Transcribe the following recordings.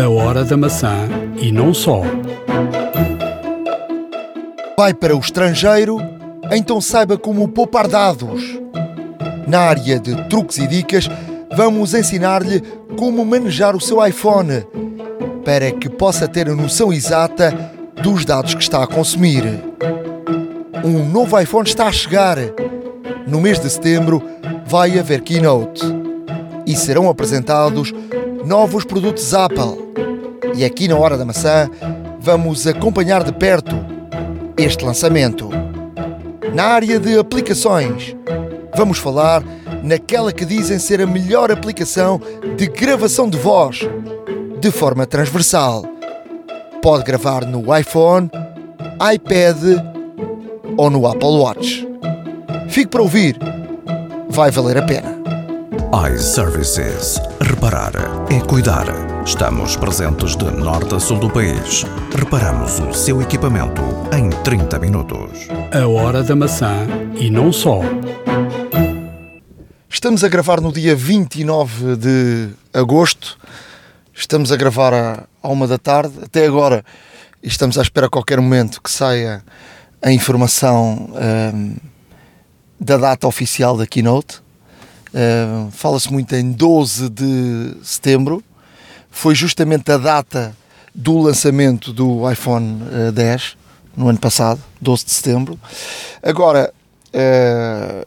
A hora da maçã e não só. Vai para o estrangeiro? Então saiba como poupar dados. Na área de truques e dicas, vamos ensinar-lhe como manejar o seu iPhone para que possa ter a noção exata dos dados que está a consumir. Um novo iPhone está a chegar. No mês de setembro vai haver keynote e serão apresentados novos produtos Apple. E aqui na Hora da Maçã vamos acompanhar de perto este lançamento. Na área de aplicações, vamos falar naquela que dizem ser a melhor aplicação de gravação de voz, de forma transversal. Pode gravar no iPhone, iPad ou no Apple Watch. Fique para ouvir, vai valer a pena iServices. Reparar é cuidar. Estamos presentes de norte a sul do país. Reparamos o seu equipamento em 30 minutos. A hora da maçã e não só. Estamos a gravar no dia 29 de agosto. Estamos a gravar à uma da tarde. Até agora estamos à espera a qualquer momento que saia a informação um, da data oficial da keynote. Uh, Fala-se muito em 12 de setembro, foi justamente a data do lançamento do iPhone uh, eh, 10 no ano passado, 12 de setembro. Agora, uh,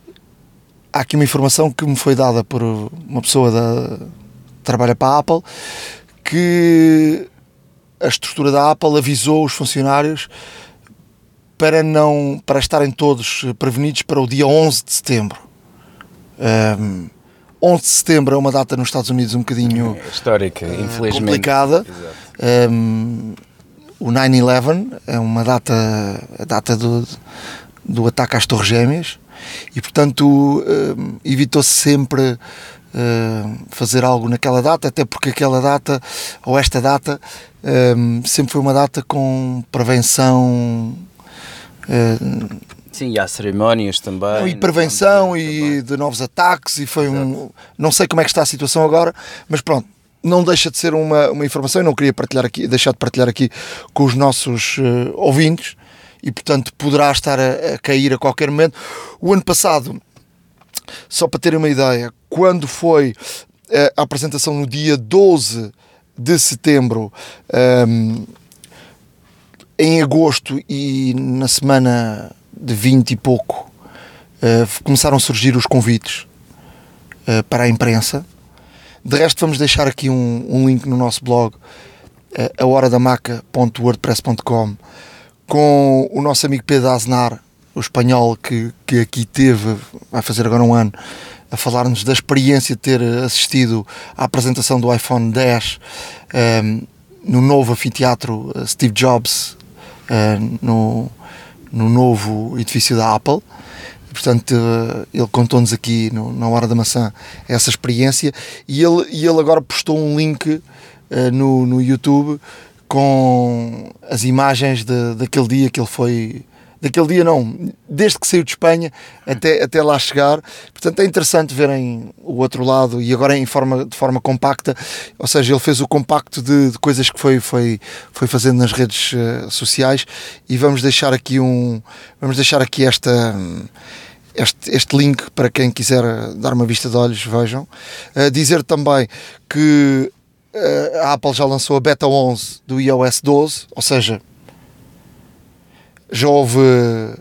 há aqui uma informação que me foi dada por uma pessoa da, que trabalha para a Apple que a estrutura da Apple avisou os funcionários para não para estarem todos prevenidos para o dia 11 de setembro. Um, 11 de setembro é uma data nos Estados Unidos um bocadinho é histórica, uh, infelizmente complicada. Um, o 9-11 é uma data, a data do, do ataque às Torres Gêmeas e, portanto, um, evitou-se sempre fazer algo naquela data, até porque aquela data, ou esta data, sempre foi uma data com prevenção. Sim, e há cerimónias também. E prevenção e de novos ataques e foi Exato. um... Não sei como é que está a situação agora, mas pronto, não deixa de ser uma, uma informação e não queria partilhar aqui, deixar de partilhar aqui com os nossos uh, ouvintes e portanto poderá estar a, a, cair a qualquer momento. O ano passado, só para terem uma ideia, quando foi uh, a apresentação no dia 12 de setembro, um, ehm, em agosto e na semana de 20 e pouco, uh, começaram a surgir os convites uh, para a imprensa. De resto, vamos deixar aqui um, um link no nosso blog, uh, ahoradamaca.wordpress.com, com o nosso amigo Pedro Aznar, o espanhol que, que aqui teve, vai fazer agora um ano, a falar-nos da experiência de ter assistido à apresentação do iPhone 10 um, no novo anfiteatro Steve Jobs, uh, no, no novo edifício da Apple. Portanto, eh, ele contou-nos aqui no, na Hora da Maçã essa experiência e ele, e ele agora postou um link uh, no, no YouTube com as imagens de, daquele dia que ele foi daquele dia não, desde que saiu de Espanha até, até lá chegar. Portanto, é interessante verem o outro lado e agora em forma, de forma compacta, ou seja, ele fez o compacto de, de coisas que foi, foi, foi fazendo nas redes uh, sociais e vamos deixar aqui um vamos deixar aqui esta este, este link para quem quiser dar uma vista de olhos, vejam. Uh, dizer também que uh, a Apple já lançou a beta 11 do iOS 12, ou seja, já houve uh,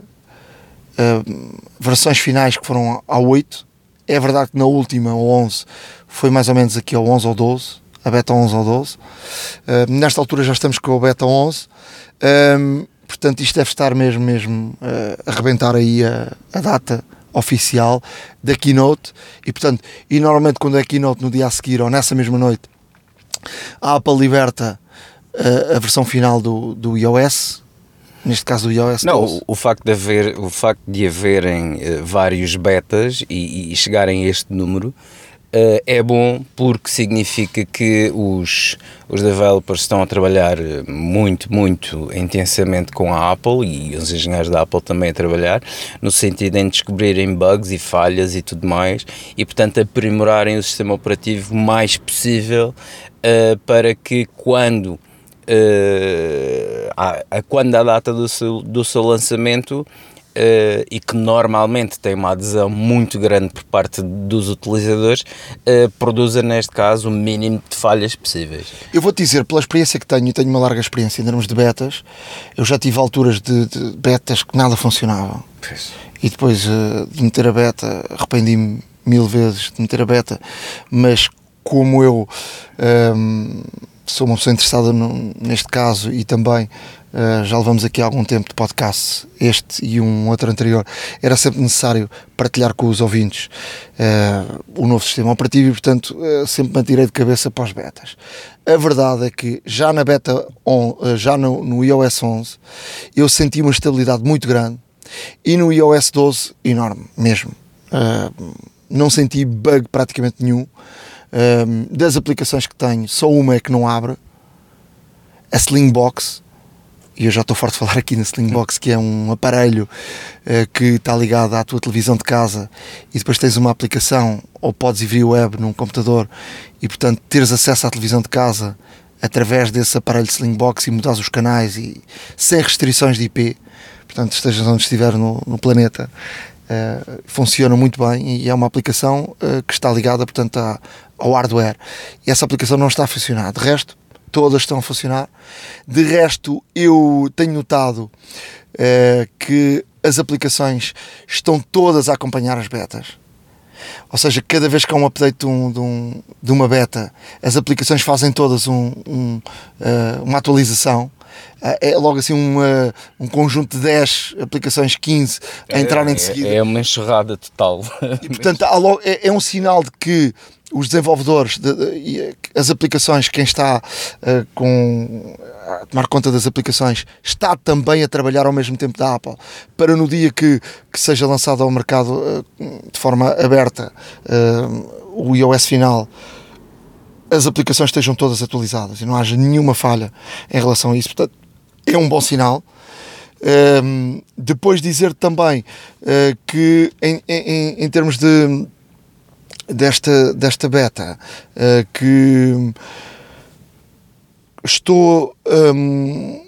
versões finais que foram ao 8. É verdade que na última, o 11, foi mais ou menos aqui ao 11 ou 12, a beta 11 ou 12. Uh, nesta altura já estamos com a beta 11. Um, ehm, portanto, isto deve estar mesmo, mesmo uh, a arrebentar aí a, a data oficial da keynote e portanto e normalmente quando é keynote no dia a seguir ou nessa mesma noite a Apple liberta uh, a versão final do, do iOS neste caso do iOS Não, o, o, facto de haver, o facto de haverem uh, vários betas e, e, chegarem a este número Uh, é bom porque significa que os, os developers estão a trabalhar muito, muito intensamente com a Apple e os engenheiros da Apple também a trabalhar, no sentido em descobrirem bugs e falhas e tudo mais, e portanto aprimorarem o sistema operativo o mais possível uh, para que quando. Uh, a, a, quando a data do seu, do seu lançamento Uh, e que normalmente tem uma adesão muito grande por parte dos utilizadores, uh, produza neste caso o mínimo de falhas possíveis. Eu vou-te dizer, pela experiência que tenho, e tenho uma larga experiência em termos de betas, eu já tive alturas de, de betas que nada funcionavam. Pois. E depois uh, de meter a beta, arrependi-me mil vezes de meter a beta, mas como eu um, ehm, sou uma pessoa interessada no, neste caso e também Uh, já levamos aqui algum tempo de podcast, este e um outro anterior, era sempre necessário partilhar com os ouvintes uh, o novo sistema operativo e, portanto, uh, sempre me tirei de cabeça para os betas. A verdade é que já na beta, on, já no, no, iOS 11, eu senti uma estabilidade muito grande e no iOS 12, enorme mesmo. não senti bug praticamente nenhum. Das aplicações que tenho, só uma é que não abre, a Slingbox. E eu já estou forte de falar aqui na Slingbox, que é um aparelho uh, que está ligado à tua televisão de casa. E depois tens uma aplicação ou podes ir via web num computador e portanto teres acesso à televisão de casa através desse aparelho de Slingbox e mudares os canais e sem restrições de IP, portanto estejas onde estiver no, no planeta, uh, funciona muito bem. E é uma aplicação uh, que está ligada portanto à, ao hardware e essa aplicação não está a funcionar. De resto, todas estão a funcionar. De resto, eu tenho notado uh, que as aplicações estão todas a acompanhar as betas. Ou seja, cada vez que há um update de, um, de, um, de uma beta, as aplicações fazem todas um, uh, uma atualização. Uh, é logo assim uma, um conjunto de 10 aplicações, 15 a entrarem de é, seguida. É uma enxurrada total. E portanto, logo, é, é um sinal de que os desenvolvedores, de, de, as aplicações, quem está uh, com, a tomar conta das aplicações, está também a trabalhar ao mesmo tempo da Apple, para no dia que, que seja lançado ao mercado uh, de forma aberta uh, o iOS final, as aplicações estejam todas atualizadas e não haja nenhuma falha em relação a isso. Portanto, é um bom sinal. Um, depois dizer também que em, em, em termos de desta, desta beta uh, que estou um,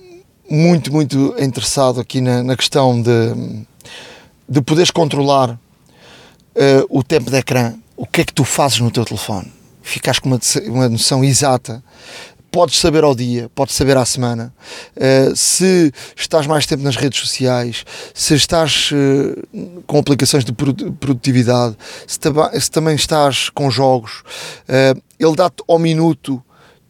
muito, muito interessado aqui na, na questão de, de poderes controlar uh, o tempo de ecrã, o que é que tu fazes no teu telefone. Ficas com uma, uma noção exata. Podes saber ao dia, podes saber à semana, uh, se estás mais tempo nas redes sociais, se estás uh, com aplicações de produtividade, se, se, também estás com jogos, uh, ele dá-te ao minuto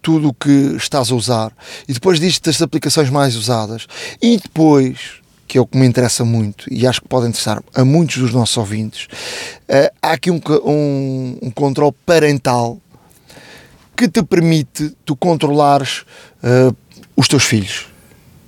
tudo o que estás a usar. E depois diz-te das aplicações mais usadas. E depois que é o que me interessa muito e acho que pode interessar a muitos dos nossos ouvintes, há aqui um, um, um controle parental que te permite tu controlares uh, os teus filhos.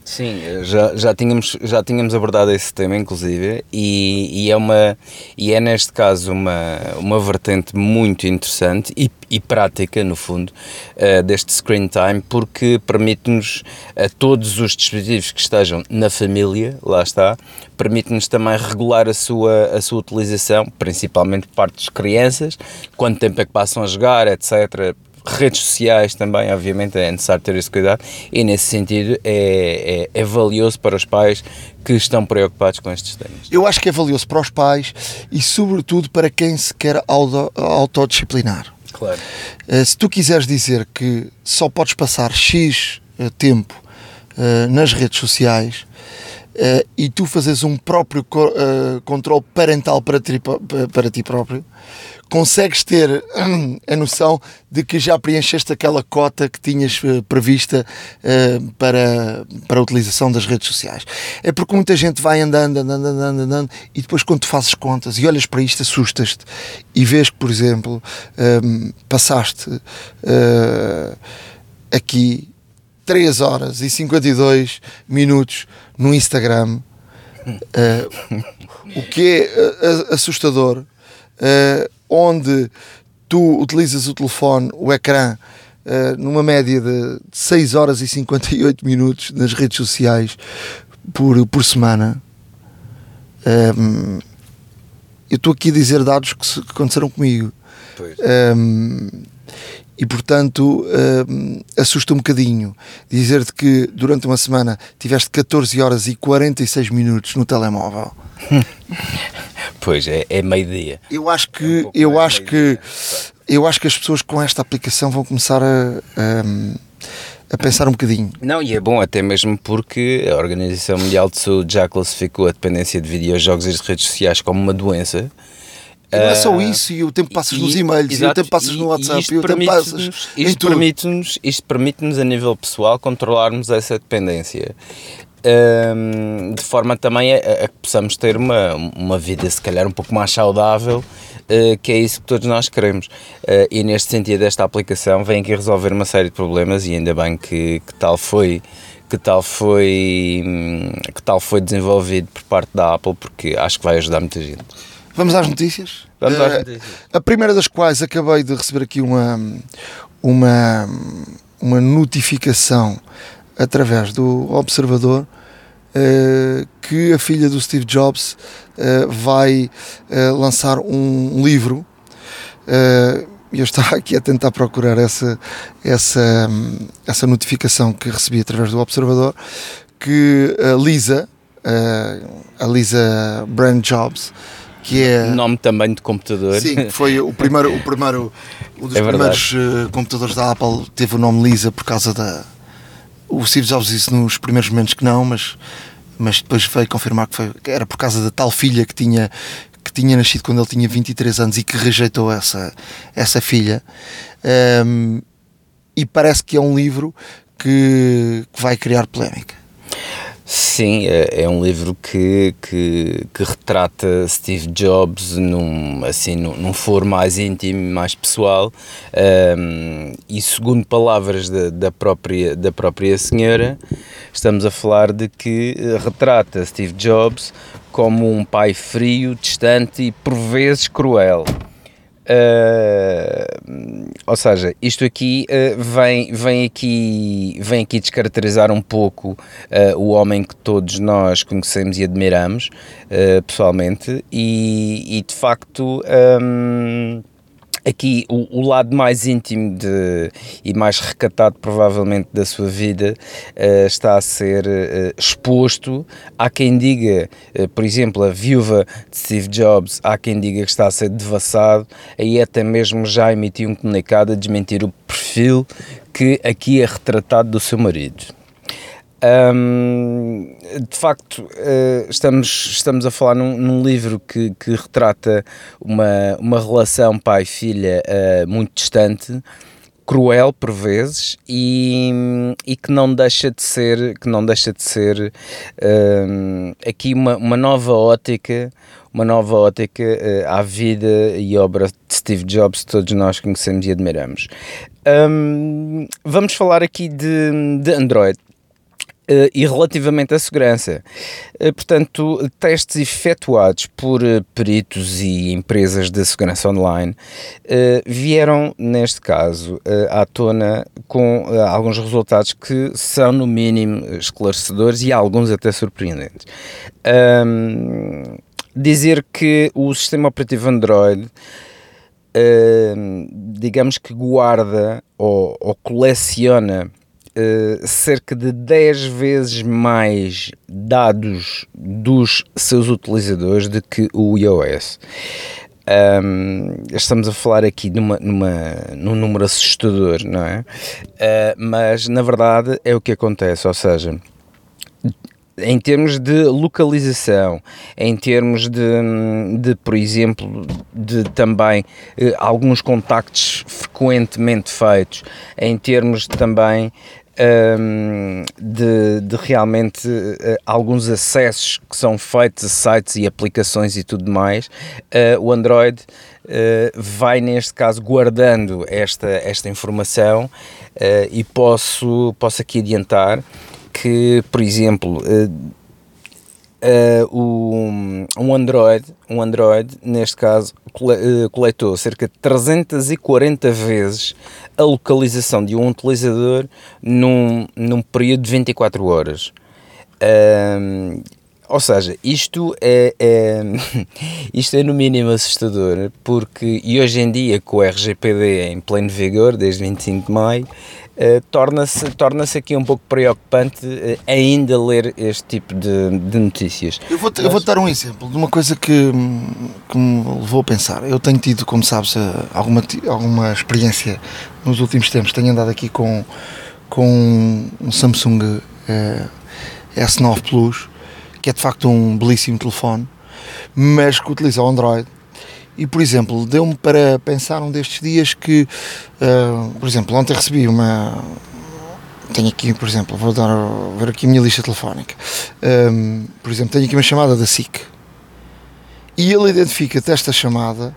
Sim, já, já, tínhamos, já tínhamos abordado esse tema, inclusive, e, e, é, uma, e é neste caso uma, uma vertente muito interessante e, e prática, no fundo, uh, deste screen time, porque permite-nos a todos os dispositivos que estejam na família, lá está, permite-nos também regular a sua, a sua utilização, principalmente por parte das crianças, quanto tempo é que passam a jogar, etc redes sociais também, obviamente, é necessário ter esse cuidado e, nesse sentido, é, é, é valioso para os pais que estão preocupados com estes temas. Eu acho que é valioso para os pais e, sobretudo, para quem se quer auto, autodisciplinar. Claro. Uh, se tu quiseres dizer que só podes passar X uh, tempo uh, nas redes sociais, Uh, e tu fazes um próprio uh, controle parental para ti, para ti próprio, consegues ter a noção de que já preencheste aquela cota que tinhas uh, prevista uh, para, para a utilização das redes sociais. É porque muita gente vai andando, andando, andando, andando e depois quando tu fazes contas e olhas para isto, assustas-te e vês que, por exemplo, passaste uh, aqui 3 horas e 52 minutos no Instagram, o que é assustador. Uh, onde tu utilizas o telefone, o ecrã, uh, numa média de 6 horas e 58 minutos nas redes sociais por, por semana. Um, eu estou aqui a dizer dados que, que aconteceram comigo. Um, e portanto um, assusta um bocadinho dizer-te que durante uma semana tiveste 14 horas e 46 minutos no telemóvel. Pois é, é meio-dia. Eu acho que é um eu acho que eu acho que as pessoas com esta aplicação vão começar a, a, a, pensar um bocadinho. Não, e é bom até mesmo porque a Organização Mundial de Saúde já classificou a dependência de videojogos e de redes sociais como uma doença. E não é só isso, e o tempo passas e, nos e-mails, exato, e o tempo passas no WhatsApp, e, e o tempo passas isto permite-nos Isto permite-nos, a nível pessoal, controlarmos essa dependência. Um, de forma também a, a, que possamos ter uma, uma vida, se calhar, um pouco mais saudável, uh, que é isso que todos nós queremos. Uh, e neste sentido, esta aplicação vem aqui resolver uma série de problemas, e ainda bem que, que tal foi que tal foi que tal foi desenvolvido por parte da Apple porque acho que vai ajudar muita gente. Vamos às notícias? Vamos às eh, notícias. A primeira das quais acabei de receber aqui uma, uma, uma notificação através do Observador uh, que a filha do Steve Jobs uh, vai lançar um livro. eu estava aqui a tentar procurar essa, essa, essa notificação que recebi através do Observador que a Lisa, a Lisa Brand Jobs, que é nome também de computador. Sim, foi o primeiro, o primeiro, um dos é primeiros uh, computadores da Apple teve o nome Lisa por causa da. O Steve Jobs disse nos primeiros momentos que não, mas, mas depois veio confirmar que, foi, que era por causa da tal filha que tinha que tinha nascido quando ele tinha 23 anos e que rejeitou essa, essa filha. Um, e parece que é um livro que, que vai criar polémica. Sim, é, é um livro que, que, que, retrata Steve Jobs num, assim, num, num foro mais íntimo, mais pessoal um, e segundo palavras da, da, própria, da própria senhora, estamos a falar de que retrata Steve Jobs como um pai frio, distante e por vezes cruel. Uh, ou seja, isto aqui uh, vem, vem aqui vem aqui descaracterizar um pouco uh, o homem que todos nós conhecemos e admiramos pessoalmente e, e, de facto um, aqui o, o, lado mais íntimo de, e mais recatado provavelmente da sua vida uh, está a ser uh, exposto. Há quem diga, uh, por exemplo, a viúva de Steve Jobs, há quem diga que está a ser devassado, aí até mesmo já emitiu um comunicado a desmentir o perfil que aqui é retratado do seu marido. Um, de facto, uh, estamos, estamos a falar num, num livro que, que, retrata uma, uma relação pai-filha uh, muito distante, cruel por vezes e, e que não deixa de ser que não deixa de ser aqui uma, uma nova ótica uma nova ótica uh, à vida e obra de Steve Jobs que todos nós conhecemos e admiramos. Um, vamos falar aqui de, de Android. Uh, e relativamente à segurança. Uh, portanto, testes efetuados por uh, peritos e empresas de segurança online vieram, neste caso, à tona com alguns resultados que são, no mínimo, esclarecedores e alguns até surpreendentes. Um, dizer que o sistema operativo Android. digamos que guarda ou, ou coleciona uh, cerca de 10 vezes mais dados dos seus utilizadores do que o iOS. Um, estamos a falar aqui numa, numa, num número assustador, não é? Uh, mas na verdade é o que acontece, ou seja, em termos de localização, em termos de, de por exemplo, de também eh, alguns contactos frequentemente feitos, em termos de, também um, de, de, realmente uh, alguns acessos que são feitos a sites e aplicações e tudo mais, uh, o Android uh, vai neste caso guardando esta, esta informação e posso, posso aqui adiantar que, por exemplo, Uh, o, um Android, um Android, neste caso, cole, uh, coletou cerca de 340 vezes a localização de um utilizador num, num período de 24 horas. Uh, ou seja, isto é, é, isto é no mínimo assustador, porque e hoje em dia, com o RGPD em pleno vigor, desde 25 de maio, eh, torna-se torna aqui um pouco preocupante uh, ainda ler este tipo de, de notícias. Eu vou, eu vou dar um exemplo de uma coisa que, que me levou a pensar. Eu tenho tido, como sabes, eh, alguma, alguma experiência nos últimos tempos. Tenho andado aqui com, com um Samsung S9 Plus que é de facto um belíssimo telefone, mas que utiliza o Android. E, por exemplo, deu-me para pensar um destes dias que, uh, por exemplo, ontem recebi uma. Tenho aqui, por exemplo, vou dar, ver aqui a minha lista telefónica. Um, ah, por exemplo, tenho aqui uma chamada da SIC. E ele identifica-te esta chamada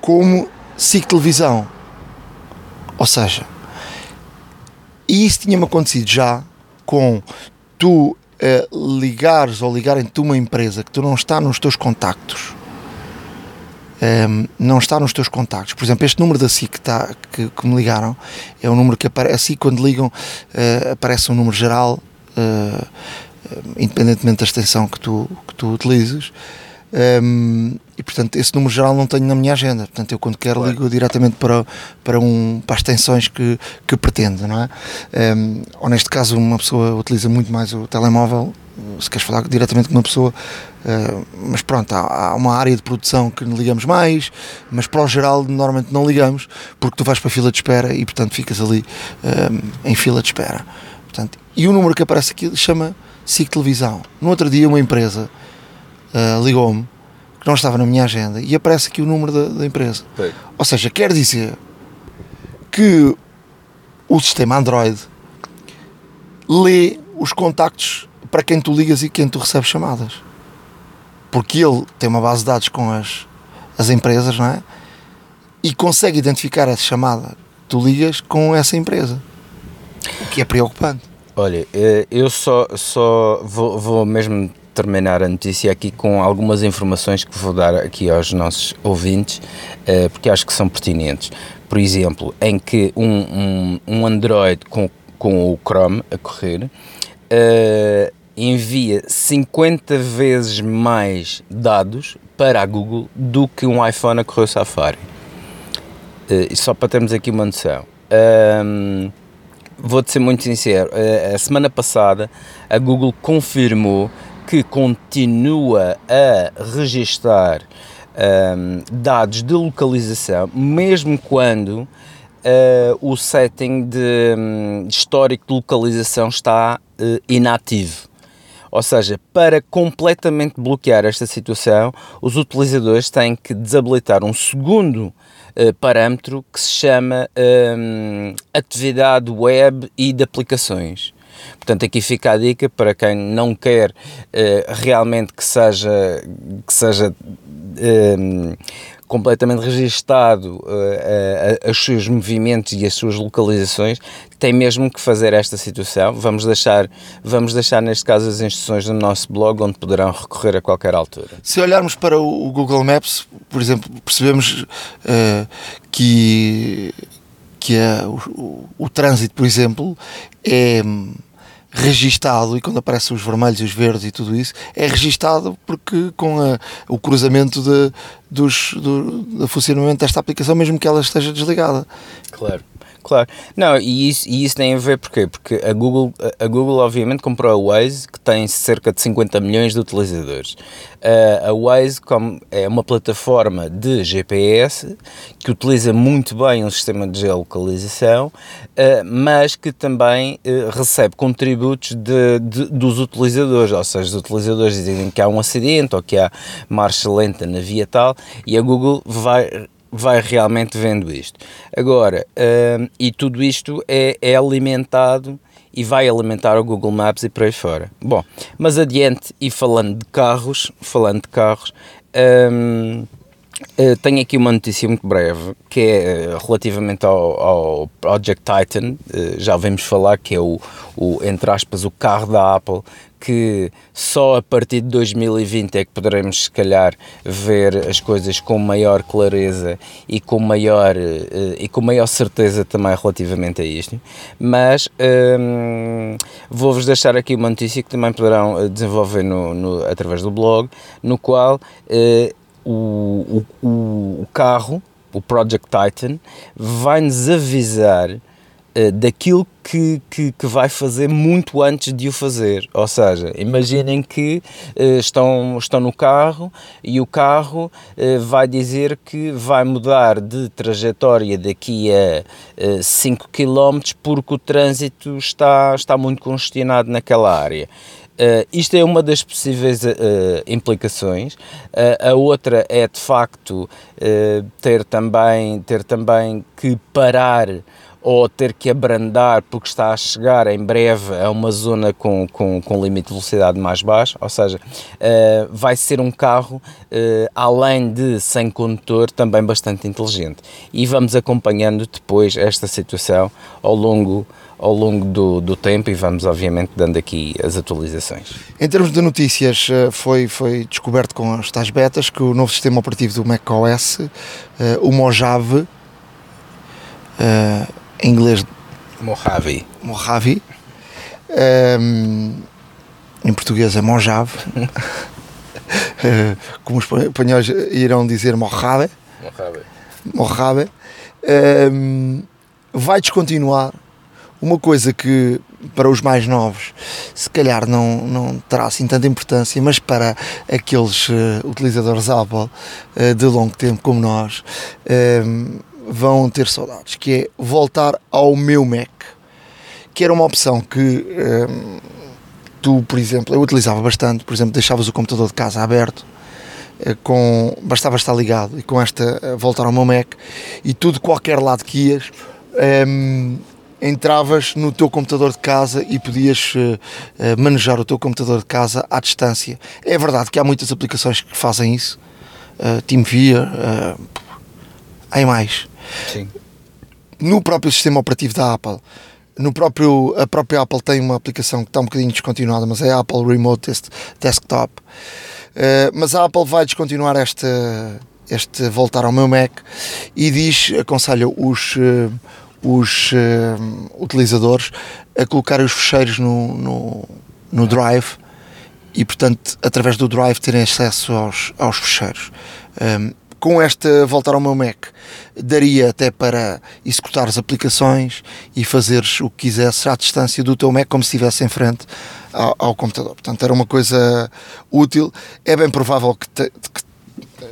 como SIC Televisão. Ou seja, e isso tinha-me acontecido já com tu uh, ligares ou ligarem-te uma empresa que tu não está nos teus contactos, um, ehm, não está nos teus contactos. Por exemplo, este número da SIC que, está, que, que me ligaram é um número que aparece e quando ligam uh, aparece um número geral, uh, independentemente da extensão que tu, que tu utilizes. Um, ehm, e portanto esse número geral não tenho na minha agenda portanto eu quando quero claro. ligo diretamente para, para, um, para as extensões que, que pretendo não é? Um, ehm, ou neste caso uma pessoa utiliza muito mais o telemóvel se queres falar diretamente com uma pessoa uh, mas pronto, há, há, uma área de produção que ligamos mais mas para o geral normalmente não ligamos porque tu vais para a fila de espera e portanto ficas ali ehm, em fila de espera portanto, e o número que aparece aqui chama SIC Televisão no outro dia uma empresa uh, ligou-me que não estava na minha agenda e aparece aqui o número da, da empresa. Sim. Ou seja, quer dizer que o sistema Android lê os contactos para quem tu ligas e quem tu recebes chamadas. Porque ele tem uma base de dados com as, as empresas, não é? E consegue identificar essa chamada que tu ligas com essa empresa. O que é preocupante. Olha, eh, eu só, só vou, vou mesmo terminar a notícia aqui com algumas informações que vou dar aqui aos nossos ouvintes, uh, porque acho que são pertinentes. Por exemplo, em que um, um, um Android com, com o Chrome a correr uh, envia 50 vezes mais dados para a Google do que um iPhone a correr o Safari. Uh, só para termos aqui uma noção. Um, Vou-te ser muito sincero, a semana passada a Google confirmou que continua a registar um, dados de localização, mesmo quando uh, o setting de, um, histórico de localização está uh, inativo. Ou seja, para completamente bloquear esta situação, os utilizadores têm que desabilitar um segundo uh, parâmetro que se chama um, atividade web e de aplicações. Portanto, aqui fica a dica para quem não quer uh, realmente que seja, que seja uh, completamente registado uh, os seus movimentos e as suas localizações, tem mesmo que fazer esta situação. Vamos deixar, vamos deixar neste caso as instruções no nosso blog, onde poderão recorrer a qualquer altura. Se olharmos para o Google Maps, por exemplo, percebemos uh, que, que é o, o, o trânsito, por exemplo, é registado e quando aparecem os vermelhos e os verdes e tudo isso, é registado porque com a, o cruzamento de, dos, do, do funcionamento desta aplicação, mesmo que ela esteja desligada. Claro. Claro, não, e isso, e isso tem a ver porquê? Porque a Google, a Google obviamente comprou a Waze, que tem cerca de 50 milhões de utilizadores. Uh, a Waze como é uma plataforma de GPS que utiliza muito bem um sistema de geolocalização, uh, mas que também uh, recebe contributos de, de, dos utilizadores, ou seja, os utilizadores dizem que há um acidente ou que há marcha lenta na via tal, e a Google vai vai realmente vendo isto. Agora, uh, e tudo isto é, é, alimentado e vai alimentar o Google Maps e por aí fora. Bom, mas adiante e falando de carros, falando de carros, um, Uh, tenho aqui uma notícia muito breve que é uh, relativamente ao, ao, Project Titan. Uh, já vamos falar que é o, o, entre aspas, o carro da Apple que só a partir de 2020 é que poderemos, se calhar, ver as coisas com maior clareza e com maior, e com maior certeza também relativamente a isto. Mas um, vou-vos deixar aqui uma notícia que também poderão eh, desenvolver no, no através do blog, no qual uh, o, o, o carro, o Project Titan, vai-nos avisar eh, daquilo que, que, que, vai fazer muito antes de o fazer. Ou seja, imaginem que uh, estão, estão no carro e o carro uh, vai dizer que vai mudar de trajetória daqui a uh, 5 km porque o trânsito está, está muito congestionado naquela área. Uh, isto é uma das possíveis uh, implicações. Uh, a outra é de facto ter, também, ter também que parar ou ter que abrandar porque está a chegar em breve a uma zona com, com, com limite de velocidade mais baixo, ou seja, uh, vai ser um carro, uh, além de sem condutor, também bastante inteligente. E vamos acompanhando depois esta situação ao longo ao longo do, do tempo e vamos obviamente dando aqui as atualizações. Em termos de notícias, eh, foi, foi descoberto com as tais betas que o novo sistema operativo do macOS, o Mojave, em inglês Mojave. Mojave. Um, em português é Mojave. Como os espanhóis irão dizer Mojave. Mojave. Mojave. Um, vai descontinuar uma coisa que para os mais novos se calhar não, não terá assim tanta importância, mas para aqueles uh, utilizadores Apple uh, de longo tempo como nós, uh, vão ter saudades, que é voltar ao meu Mac, que era uma opção que hum, tu, por exemplo, eu utilizava bastante, por exemplo, deixavas o computador de casa aberto, eh, com, bastava estar ligado e com esta voltar ao meu Mac e tudo qualquer lado que ias hum, entravas no teu computador de casa e podias uh, manejar o teu computador de casa à distância. É verdade que há muitas aplicações que fazem isso, uh, TeamViewer, uh, há mais. Sim. No próprio sistema operativo da Apple, no próprio, a própria Apple tem uma aplicação que está um bocadinho descontinuada, mas é a Apple Remote Desktop. Mas a Apple vai descontinuar este, este voltar ao meu Mac e diz, aconselha os, os uh, utilizadores a colocarem os fecheiros no, no, no Drive e, portanto, através do Drive terem acesso aos, aos fecheiros. Um, com esta voltar ao meu Mac, daria até para executar as aplicações e fazeres o que quisesses à distância do teu Mac, como se estivesse em frente ao, ao computador. Portanto, era uma coisa útil. É bem provável que, te, que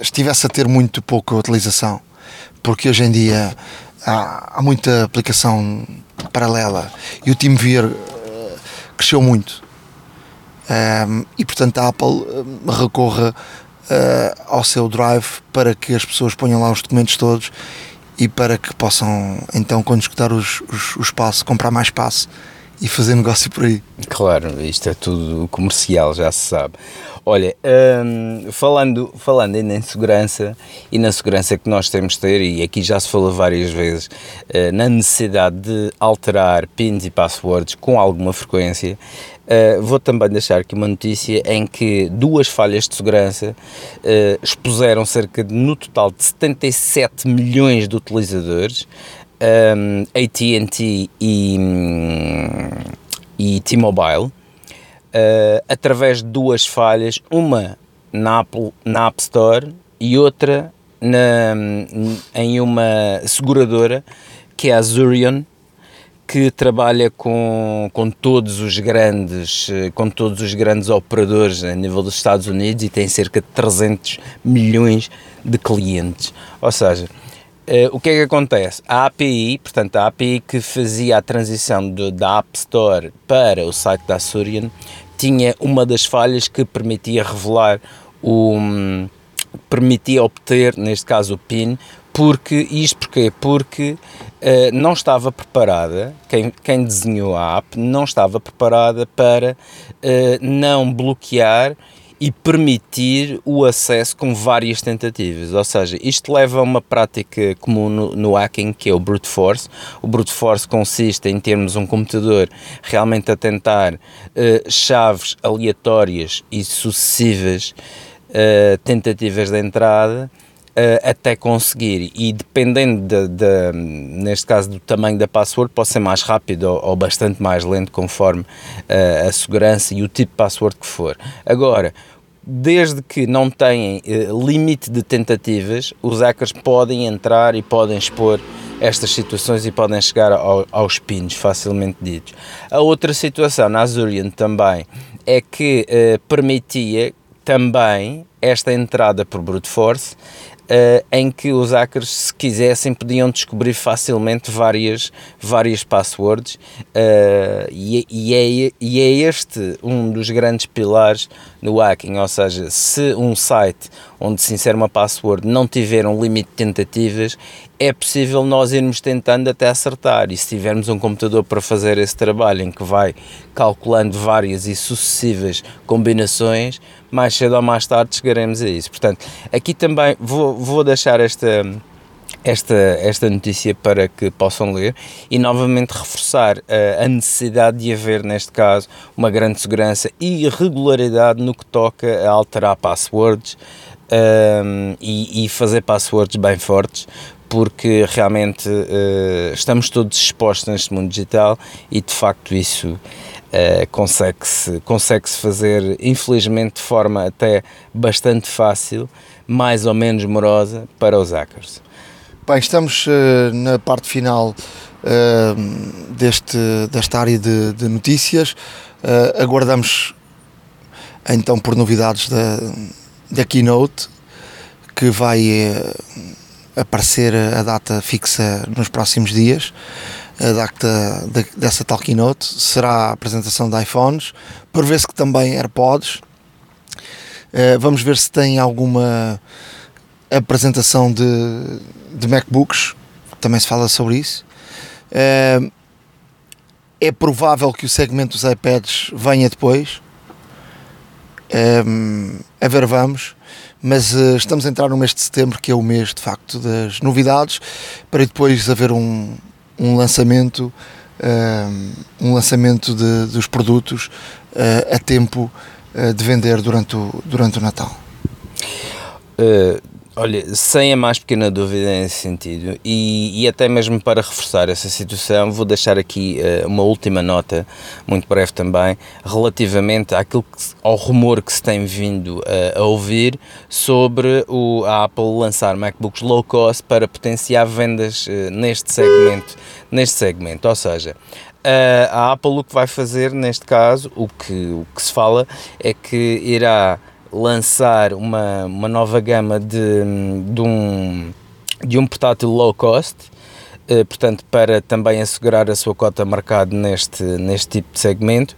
estivesse a ter muito pouca utilização, porque hoje em dia há, há muita aplicação paralela e o TeamViewer uh, cresceu muito. Um, e portanto a Apple uh, recorre uh, ao seu drive para que as pessoas ponham lá os documentos todos e para que possam então quando escutar os, os, o espaço comprar mais espaço e fazer negócio por aí. Claro, isto é tudo comercial, já se sabe. Olha, hum, falando, falando ainda em segurança e na segurança que nós temos de ter, e aqui já se falou várias vezes, uh, na necessidade de alterar pins e passwords com alguma frequência, uh, vou também deixar aqui uma notícia em que duas falhas de segurança uh, expuseram cerca de, no total de 77 milhões de utilizadores, um, AT&T e, e T-Mobile, uh, através de duas falhas, uma na, Apple, na App Store e outra na, em uma seguradora que é a Zurion, que trabalha com, com todos os grandes com todos os grandes operadores a nível dos Estados Unidos e tem cerca de 300 milhões de clientes. Ou seja, uh, o que é que acontece? A API, portanto a API que fazia a transição de, da App Store para o site da Surian tinha uma das falhas que permitia revelar o permitia obter, neste caso o PIN, porque isto porquê? Porque uh, não estava preparada, quem, quem desenhou a app não estava preparada para uh, não bloquear e permitir o acesso com várias tentativas. Ou seja, isto leva a uma prática comum no, no hacking que é o brute force. O brute force consiste em termos um computador realmente a tentar uh, chaves aleatórias e sucessivas uh, tentativas de entrada até conseguir. E dependendo, de, de, neste caso, do tamanho da password, pode ser mais rápido ou, ou bastante mais lento, conforme uh, a segurança e o tipo de password que for. Agora, desde que não tenham uh, limite de tentativas, os hackers podem entrar e podem expor estas situações e podem chegar ao, aos pins facilmente ditos. A outra situação na Azurian também é que permitia também esta entrada por brute force uh, em que os hackers, se quisessem, podiam descobrir facilmente várias, várias passwords. Uh, e, e, é, e é este um dos grandes pilares no hacking, ou seja, se um site onde se insere uma password não tiver um limite de tentativas, é possível nós irmos tentando até acertar. E se tivermos um computador para fazer esse trabalho em que vai calculando várias e sucessivas combinações, mais cedo ou mais tarde chegaremos a isso. Portanto, aqui também vou, vou deixar esta esta, esta notícia para que possam ler e novamente reforçar uh, a necessidade de haver, neste caso, uma grande segurança e regularidade no que toca a alterar passwords um, ehm, e, e, fazer passwords bem fortes, porque realmente uh, estamos todos expostos neste mundo digital e de facto isso uh, consegue-se consegue -se fazer, infelizmente, de forma até bastante fácil, mais ou menos morosa, para os hackers. Bem, estamos uh, na parte final deste, desta área de, de notícias. aguardamos então por novidades da, da Keynote que vai aparecer a data fixa nos próximos dias. A data dessa tal keynote será a apresentação de iPhones, prevê-se que também AirPods. Vamos ver se tem alguma apresentação de, de MacBooks, também se fala sobre isso. Eh, é provável que o segmento dos iPads venha depois. Eh, a ver, vamos mas uh, estamos a entrar no mês de setembro, que é o mês de facto das novidades, para depois haver um, um lançamento, uh, um lançamento de, dos produtos uh, a tempo de vender durante o, durante o Natal. Olha, sem a mais pequena dúvida nesse sentido, e, e até mesmo para reforçar essa situação, vou deixar aqui uh, uma última nota, muito breve também, relativamente àquilo que, ao rumor que se tem vindo uh, a ouvir sobre o, a Apple lançar MacBooks low cost para potenciar vendas uh, neste segmento, neste segmento. Ou seja, a Apple o que vai fazer neste caso, o que, o que se fala é que irá lançar uma, uma nova gama de, de, um, de um portátil low cost, eh, portanto, para também assegurar a sua cota mercado neste, neste tipo de segmento,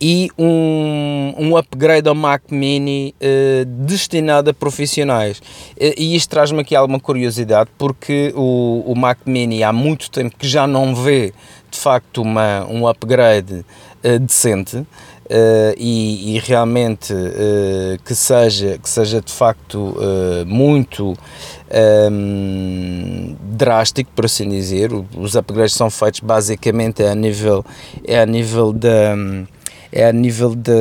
e um, um upgrade ao Mac Mini eh, destinado a profissionais. Eh, e isto traz-me aqui alguma curiosidade, porque o, o Mac Mini há muito tempo que já não vê de facto uma, um upgrade decente. Uh, e, e, realmente uh, que, seja, que seja de facto uh, muito um, drástico, por assim dizer. Os upgrades são feitos basicamente a nível, é a nível da. Um, é a nível de,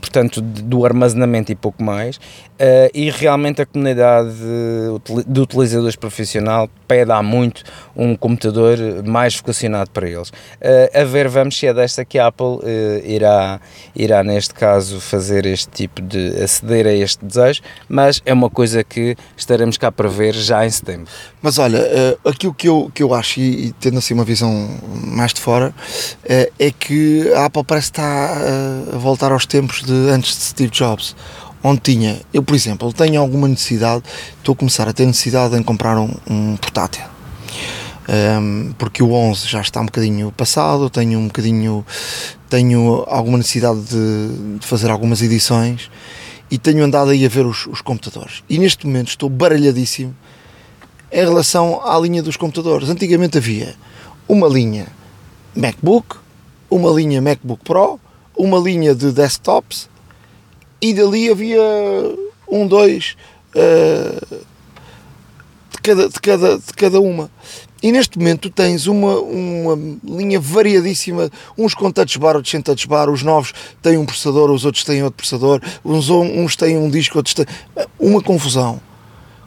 portanto, do armazenamento e pouco mais, uh, e realmente a comunidade de utilizadores profissional pede há muito um computador mais vocacionado para eles. Uh, a ver, vamos se é desta que a Apple uh, irá, irá, neste caso, fazer este tipo de aceder a este desejo, mas é uma coisa que estaremos cá para ver já em setembro. Mas olha, aquilo que eu, que eu acho, e, e tendo assim uma visão mais de fora, é que a Apple parece estar a voltar aos tempos de antes de Steve Jobs onde tinha, eu por exemplo, tenho alguma necessidade, estou a começar a ter necessidade em comprar um, um portátil. Um, porque o 11 já está um bocadinho passado, tenho um bocadinho, tenho alguma necessidade de, de fazer algumas edições e tenho andado aí a ver os, os, computadores. E neste momento estou baralhadíssimo em relação à linha dos computadores. Antigamente havia uma linha MacBook, uma linha MacBook Pro, uma linha de desktops e dali havia um, dois uh, de, cada, de, cada, de cada uma. E neste momento tens uma, uma linha variadíssima, uns com touch bar, outros sem touch bar, os novos têm um processador, os outros têm outro processador, uns, uns têm um disco, outros têm. Uma confusão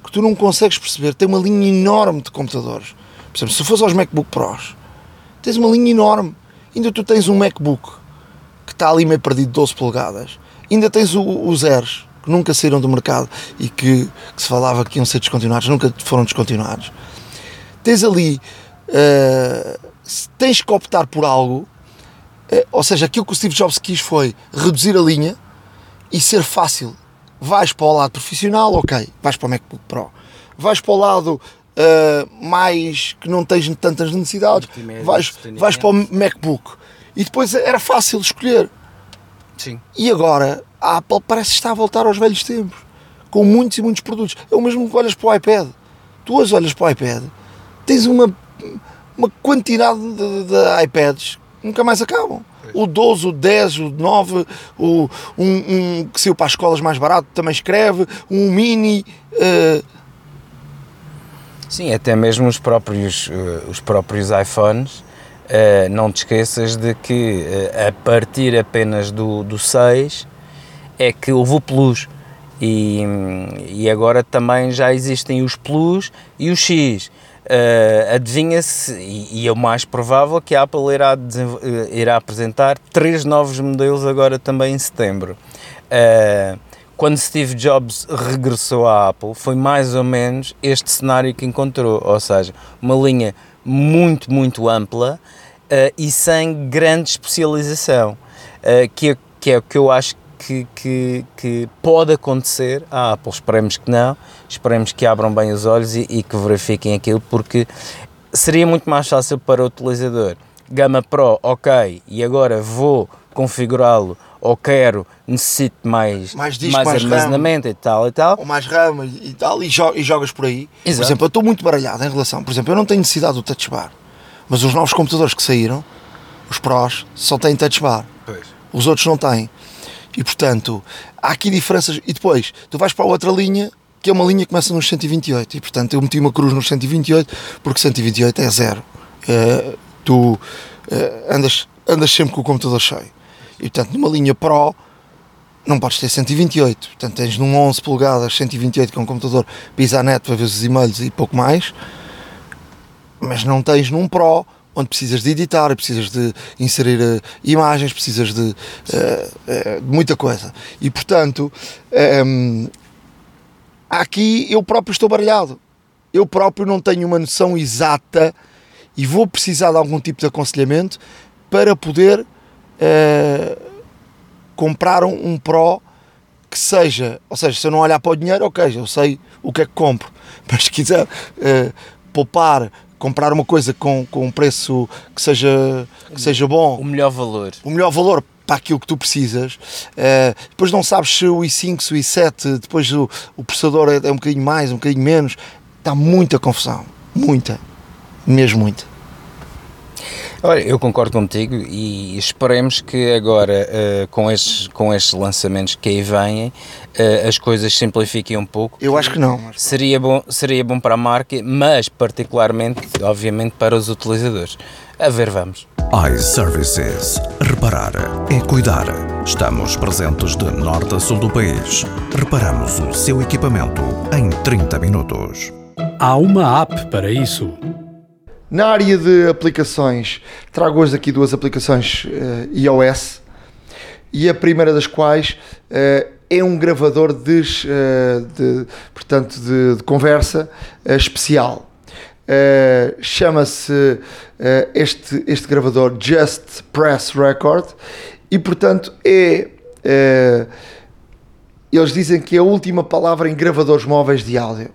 que tu não consegues perceber. Tem uma linha enorme de computadores. Por exemplo, se fores aos MacBook Pros, tens uma linha enorme. Ainda tu tens um MacBook que está ali meio perdido de 12 polegadas. Ainda tens os Airs, que nunca saíram do mercado e que, que se falava que iam ser descontinuados, nunca foram descontinuados tens ali, uh, tens que optar por algo, uh, ou seja, aquilo que o Steve Jobs quis foi reduzir a linha e ser fácil. Vais para o lado profissional, ok, vais para o MacBook Pro. Vais para o lado uh, mais que não tens tantas necessidades, vais, vais para o MacBook. E depois era fácil escolher. Sim. E agora a Apple parece estar a voltar aos velhos tempos, com muitos e muitos produtos. É o mesmo que olhas para o iPad. Tu olhas para o iPad tens uma, uma quantidade de, de iPads nunca mais acabam. O 12, o 10, o 9, o, um, um que saiu para as escolas mais barato também escreve, um mini. Uh... Sim, até mesmo os próprios, uh, os próprios iPhones. Uh, não te esqueças de que a partir apenas do, do 6 é que houve o Plus. E, e agora também já existem os Plus e os X. Uh, Adivinha-se, e, e, é o mais provável, que a Apple irá, irá apresentar três novos modelos agora também em setembro. Uh, quando Steve Jobs regressou à Apple, foi mais ou menos este cenário que encontrou, ou seja, uma linha muito, muito ampla e sem grande especialização, que, é, que é o que eu acho que, que, que, pode acontecer à Apple. Esperemos que não, esperemos que abram bem os olhos e, e, que verifiquem aquilo, porque seria muito mais fácil para o utilizador. Gama Pro, ok, e agora vou configurá-lo ou quero, necessito mais, mais, disco, mais, mais armazenamento RAM, e tal e tal. Ou mais RAM e tal, e, jo e jogas por aí. Exato. Por exemplo, eu estou muito baralhado em relação, por exemplo, eu não tenho necessidade do touch bar, mas os novos computadores que saíram, os Pros, só têm touch bar. Pois. Os outros não têm. E portanto, há aqui diferenças. E depois, tu vais para a outra linha, que é uma linha que começa nos 128. E portanto, eu meti uma cruz nos 128, porque 128 é zero. É, tu é, andas, andas sempre com o computador cheio. E portanto, numa linha Pro, não podes ter 128. Portanto, tens num 11 polegadas 128 com um computador pisa a net para ver os e-mails e pouco mais. Mas não tens num Pro onde precisas de editar, precisas de inserir uh, imagens, precisas de, uh, uh, muita coisa. E portanto, um, aqui eu próprio estou baralhado. Eu próprio não tenho uma noção exata e vou precisar de algum tipo de aconselhamento para poder comprar um, um Pro que seja, ou seja, se eu não olhar para o dinheiro, ok, eu sei o que é que compro, mas se quiser poupar comprar uma coisa com, com um preço que seja, que seja bom. O melhor valor. O melhor valor para aquilo que tu precisas. Uh, depois não sabes se o i5, se o i7, depois o, o processador é, é um bocadinho mais, um bocadinho menos. Está muita confusão. Muita. Mesmo muita. Olha, eu concordo contigo e esperemos que agora, uh, com, estes, com estes lançamentos que aí vêm, uh, as coisas simplifiquem um pouco. Eu acho que não. Seria bom, seria bom para a marca, mas particularmente, obviamente, para os utilizadores. A ver, vamos. iServices. Reparar é cuidar. Estamos presentes de norte a sul do país. Reparamos o seu equipamento em 30 minutos. Há uma app para isso. Na área de aplicações, trago hoje aqui duas aplicações uh, iOS e a primeira das quais uh, é um gravador de, uh, de portanto, de, de conversa especial. Chama-se este, este gravador Just Press Record e, portanto, é. eles dizem que é a última palavra em gravadores móveis de áudio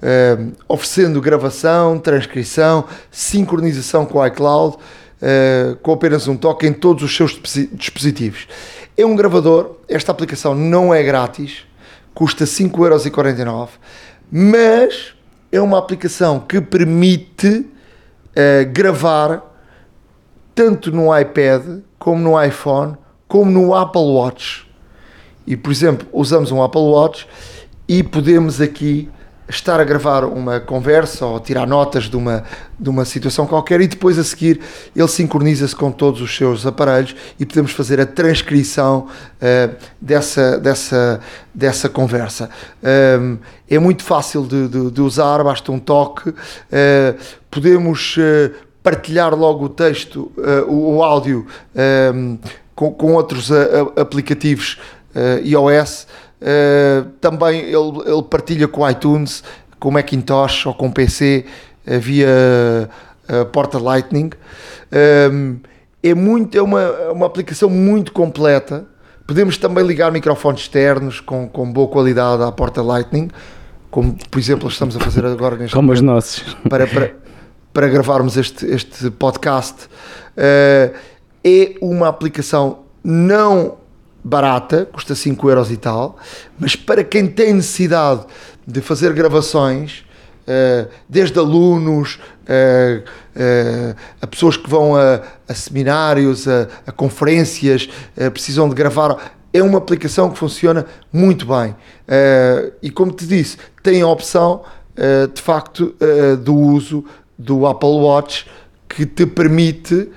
uh, oferecendo gravação, transcrição, sincronização com o iCloud, uh, com apenas um toque em todos os seus dispositivos. É um gravador, esta aplicação não é grátis, custa 5,49€, mas é uma aplicação que permite uh, gravar tanto no iPad, como no iPhone, como no Apple Watch. E, por exemplo, usamos um Apple Watch e podemos aqui estar a gravar uma conversa ou tirar notas de uma, de uma situação qualquer e depois a seguir ele sincroniza-se com todos os seus aparelhos e podemos fazer a transcrição uh, dessa, dessa, dessa conversa. Um, é muito fácil de, de, de, usar, basta um toque. Uh, podemos uh, partilhar logo o texto, o, o, áudio um, com, com outros aplicativos iOS. Uh, também ele, ele, partilha com o iTunes, com o Macintosh ou com o PC uh, via uh, porta Lightning. Um, é, muito, é uma, uma aplicação muito completa. Podemos também ligar microfones externos com, com boa qualidade à porta Lightning, como por exemplo estamos a fazer agora neste Como os nossos. Para, para, para gravarmos este, este podcast. é uma aplicação não barata, custa 5 euros e tal, mas para quem tem necessidade de fazer gravações, uh, desde alunos uh, uh, a pessoas que vão a, a seminários, a, a conferências, precisam de gravar. É uma aplicação que funciona muito bem. e como te disse, tem a opção de facto do uso do Apple Watch que te permite,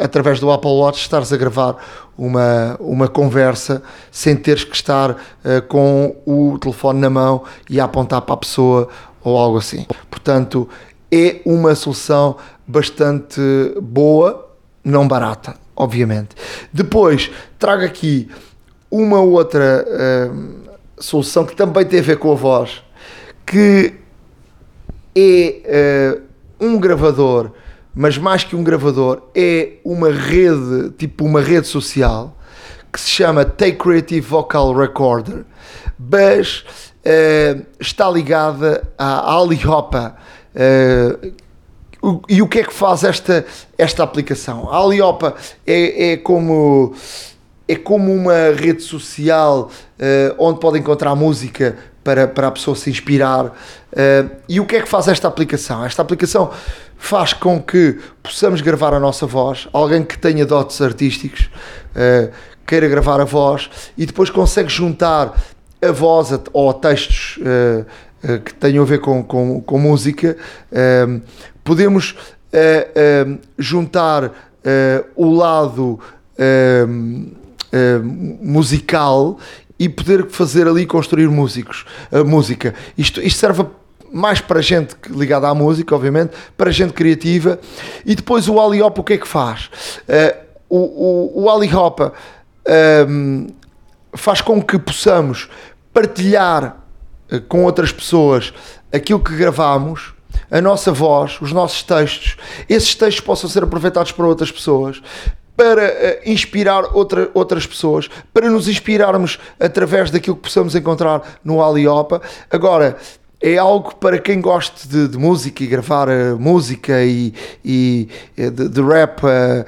através do Apple Watch, estares a gravar uma, uma conversa sem teres que estar uh, com o telefone na mão e a apontar para a pessoa ou algo assim. Portanto, é uma solução bastante boa, não barata, obviamente. Depois, trago aqui uma outra uh, solução que também tem a ver com a voz, que é uh, um gravador mas mais que um gravador, é uma rede, tipo uma rede social, que se chama Take Creative Vocal Recorder, mas uh, está ligada à Aliopa. Uh, e o que é que faz esta, esta aplicação? A Aliopa é, é como é como uma rede social uh, onde pode encontrar música para, para a pessoa se inspirar. Uh, e o que é que faz esta aplicação? Esta aplicação faz com que possamos gravar a nossa voz, alguém que tenha dotes artísticos uh, queira gravar a voz e depois consegue juntar a voz ou textos uh, uh, que tenham a ver com, com, com música. podemos juntar o lado musical e poder fazer ali construir músicos, a música. Isto, isto serve a mais para gente ligada à música, obviamente, para gente criativa. E depois o Ali Hop, o que é que faz? Uh, o, o, o Ali Hop ehm, faz com que possamos partilhar uh, com outras pessoas aquilo que gravamos, a nossa voz, os nossos textos, esses textos possam ser aproveitados por outras pessoas, para uh, inspirar outra, outras pessoas, para nos inspirarmos através daquilo que possamos encontrar no Aliopa. Agora, é algo para quem gosta de, de música e gravar uh, música e, e eh, de, de, rap a,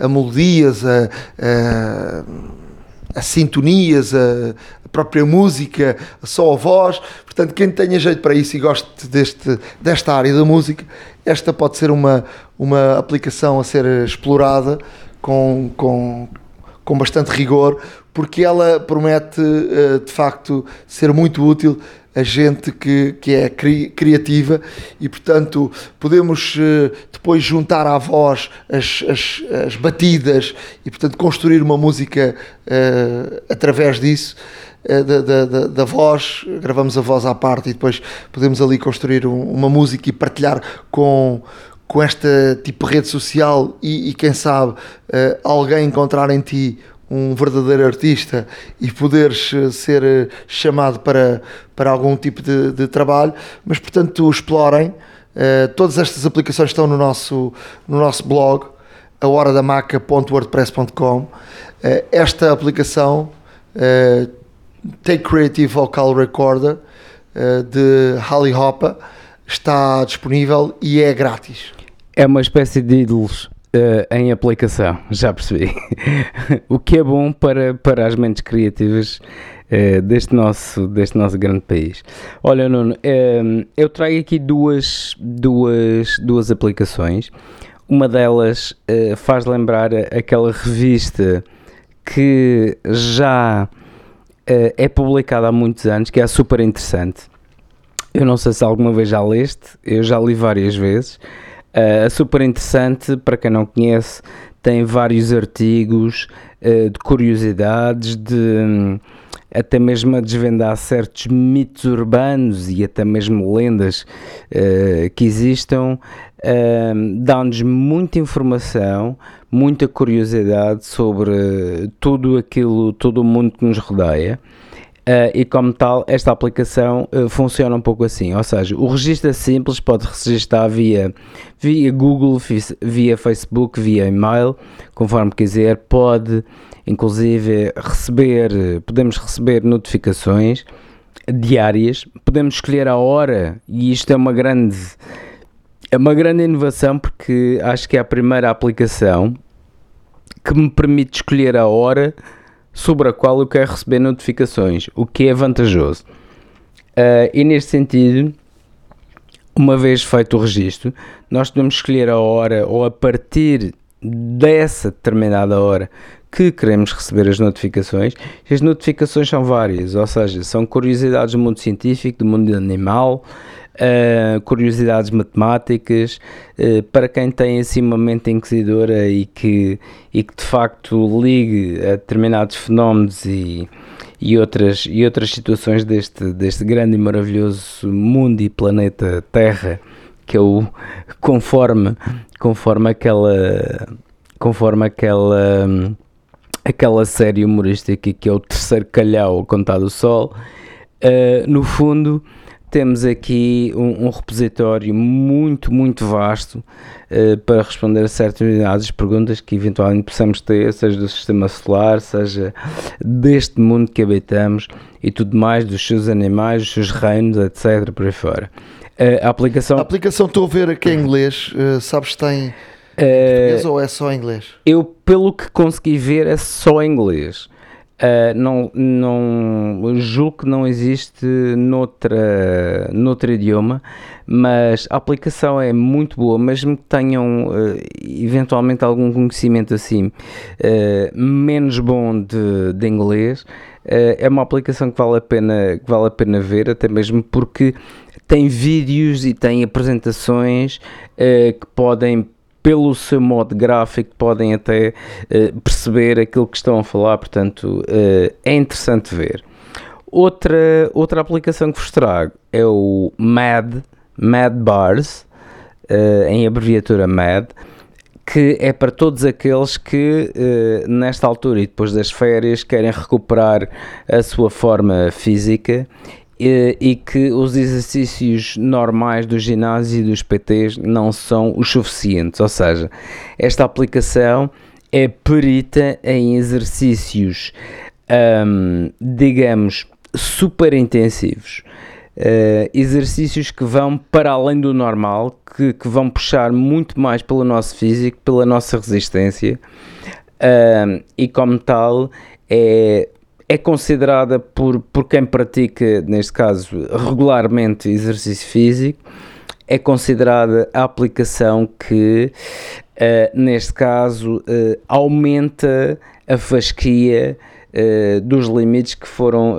a, a melodias, a, a, sintonias, a, própria música, só a voz. Portanto, quem tenha jeito para isso e goste deste, desta área da música, esta pode ser uma, uma aplicação a ser explorada com, com, com bastante rigor, porque ela promete de facto ser muito útil a gente que, que é cri, criativa e, portanto, podemos uh, depois juntar à voz as, as, as, batidas e, portanto, construir uma música uh, através disso. Uh, da, da, da, voz, gravamos a voz à parte e depois podemos ali construir um, uma música e partilhar com, com esta tipo de rede social e, e quem sabe alguém encontrar em ti um verdadeiro artista e poderes eh, ser eh, chamado para, para algum tipo de, de trabalho, mas portanto explorem. Uh, todas estas aplicações estão no nosso, no nosso blog, ahoradamaca.wordpress.com. Uh, esta aplicação, uh, Take Creative Vocal Recorder, de Holly Hopper, está disponível e é grátis. É uma espécie de ídolos Uh, em aplicação, já percebi. o que é bom para, para as mentes criativas uh, deste, nosso, deste nosso grande país. Olha, Nuno, uh, eu trago aqui duas, duas, duas aplicações. Uma delas faz lembrar aquela revista que já é publicada há muitos anos, que é super interessante. Eu não sei se alguma vez já leste, eu já li várias vezes. Uh, super interessante, para quem não conhece, tem vários artigos uh, de curiosidades, de um, até mesmo a desvendar certos mitos urbanos e até mesmo lendas uh, que existam, uh, dá-nos muita informação, muita curiosidade sobre tudo aquilo, todo o mundo que nos rodeia. Uh, e como tal, esta aplicação uh, funciona um pouco assim, ou seja, o registro é simples, pode registrar via, via Google, via Facebook, via e-mail, conforme quiser, pode inclusive receber, podemos receber notificações diárias, podemos escolher a hora e isto é uma grande é uma grande inovação porque acho que é a primeira aplicação que me permite escolher a hora sobre a qual eu quero receber notificações, o que é vantajoso. Uh, e neste sentido, uma vez feito o registro, nós podemos escolher a hora ou a partir dessa determinada hora que queremos receber as notificações. As notificações são várias, ou seja, são curiosidades do mundo científico, do mundo animal, uh, curiosidades matemáticas, uh, para quem tem assim uma mente inquisidora e que, e que de facto ligue a determinados fenómenos e, e, outras, e outras situações deste, deste grande e maravilhoso mundo e planeta Terra, que o conforme, conforme aquela conforme aquela aquela série humorística que é o terceiro calhau a contar do sol. Uh, no fundo, temos aqui um, um, repositório muito, muito vasto uh, para responder a certas unidades perguntas que eventualmente possamos ter, seja do sistema solar, seja deste mundo que habitamos e tudo mais, dos seus animais, dos seus reinos, etc. por aí fora. Uh, a aplicação. A aplicação estou a ver aqui em inglês, sabes se tem português ou é só inglês? Eu, pelo que consegui ver, é só inglês. Uh, não, não julgo que não existe noutra, noutro idioma, mas a aplicação é muito boa, mesmo que tenham uh, eventualmente algum conhecimento assim uh, menos bom de, de inglês, é uma aplicação que vale, a pena, que vale a pena ver, até mesmo porque tem vídeos e tem apresentações que podem pelo seu modo gráfico podem até uh, perceber aquilo que estão a falar, portanto uh, é interessante ver. Outra, outra aplicação que vos trago é o MAD, MAD Bars, uh, em abreviatura MAD, que é para todos aqueles que nesta altura e depois das férias querem recuperar a sua forma física e, e, que os exercícios normais do ginásio e dos PTs não são os suficientes. Ou seja, esta aplicação é perita em exercícios, um, digamos, super intensivos. Uh, exercícios que vão para além do normal, que, que, vão puxar muito mais pelo nosso físico, pela nossa resistência, uh, e como tal, é é considerada por, por quem pratica, neste caso, regularmente exercício físico, é considerada a aplicação que, uh, neste caso, uh, aumenta a fasquia uh, dos limites que foram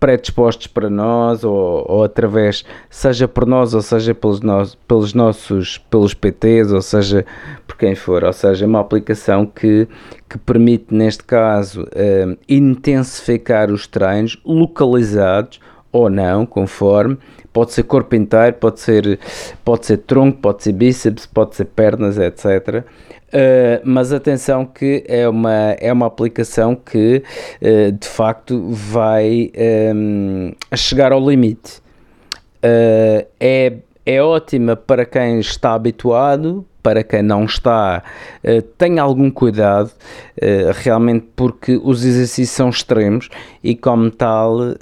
predispostos para nós ou, ou, através, seja por nós ou seja pelos, nos, pelos nossos, pelos PTs ou seja por quem for, ou seja, uma aplicação que, que permite neste caso uh, intensificar os treinos localizados ou não, conforme, pode ser corpo inteiro, pode ser, pode ser tronco, pode ser bíceps, pode ser pernas, etc. Uh, mas atenção que é uma, é uma aplicação que uh, de facto vai um, chegar ao limite. Uh, é, é ótima para quem está habituado, para quem não está, uh, tenha algum cuidado, uh, realmente porque os exercícios são extremos e, como tal, uh,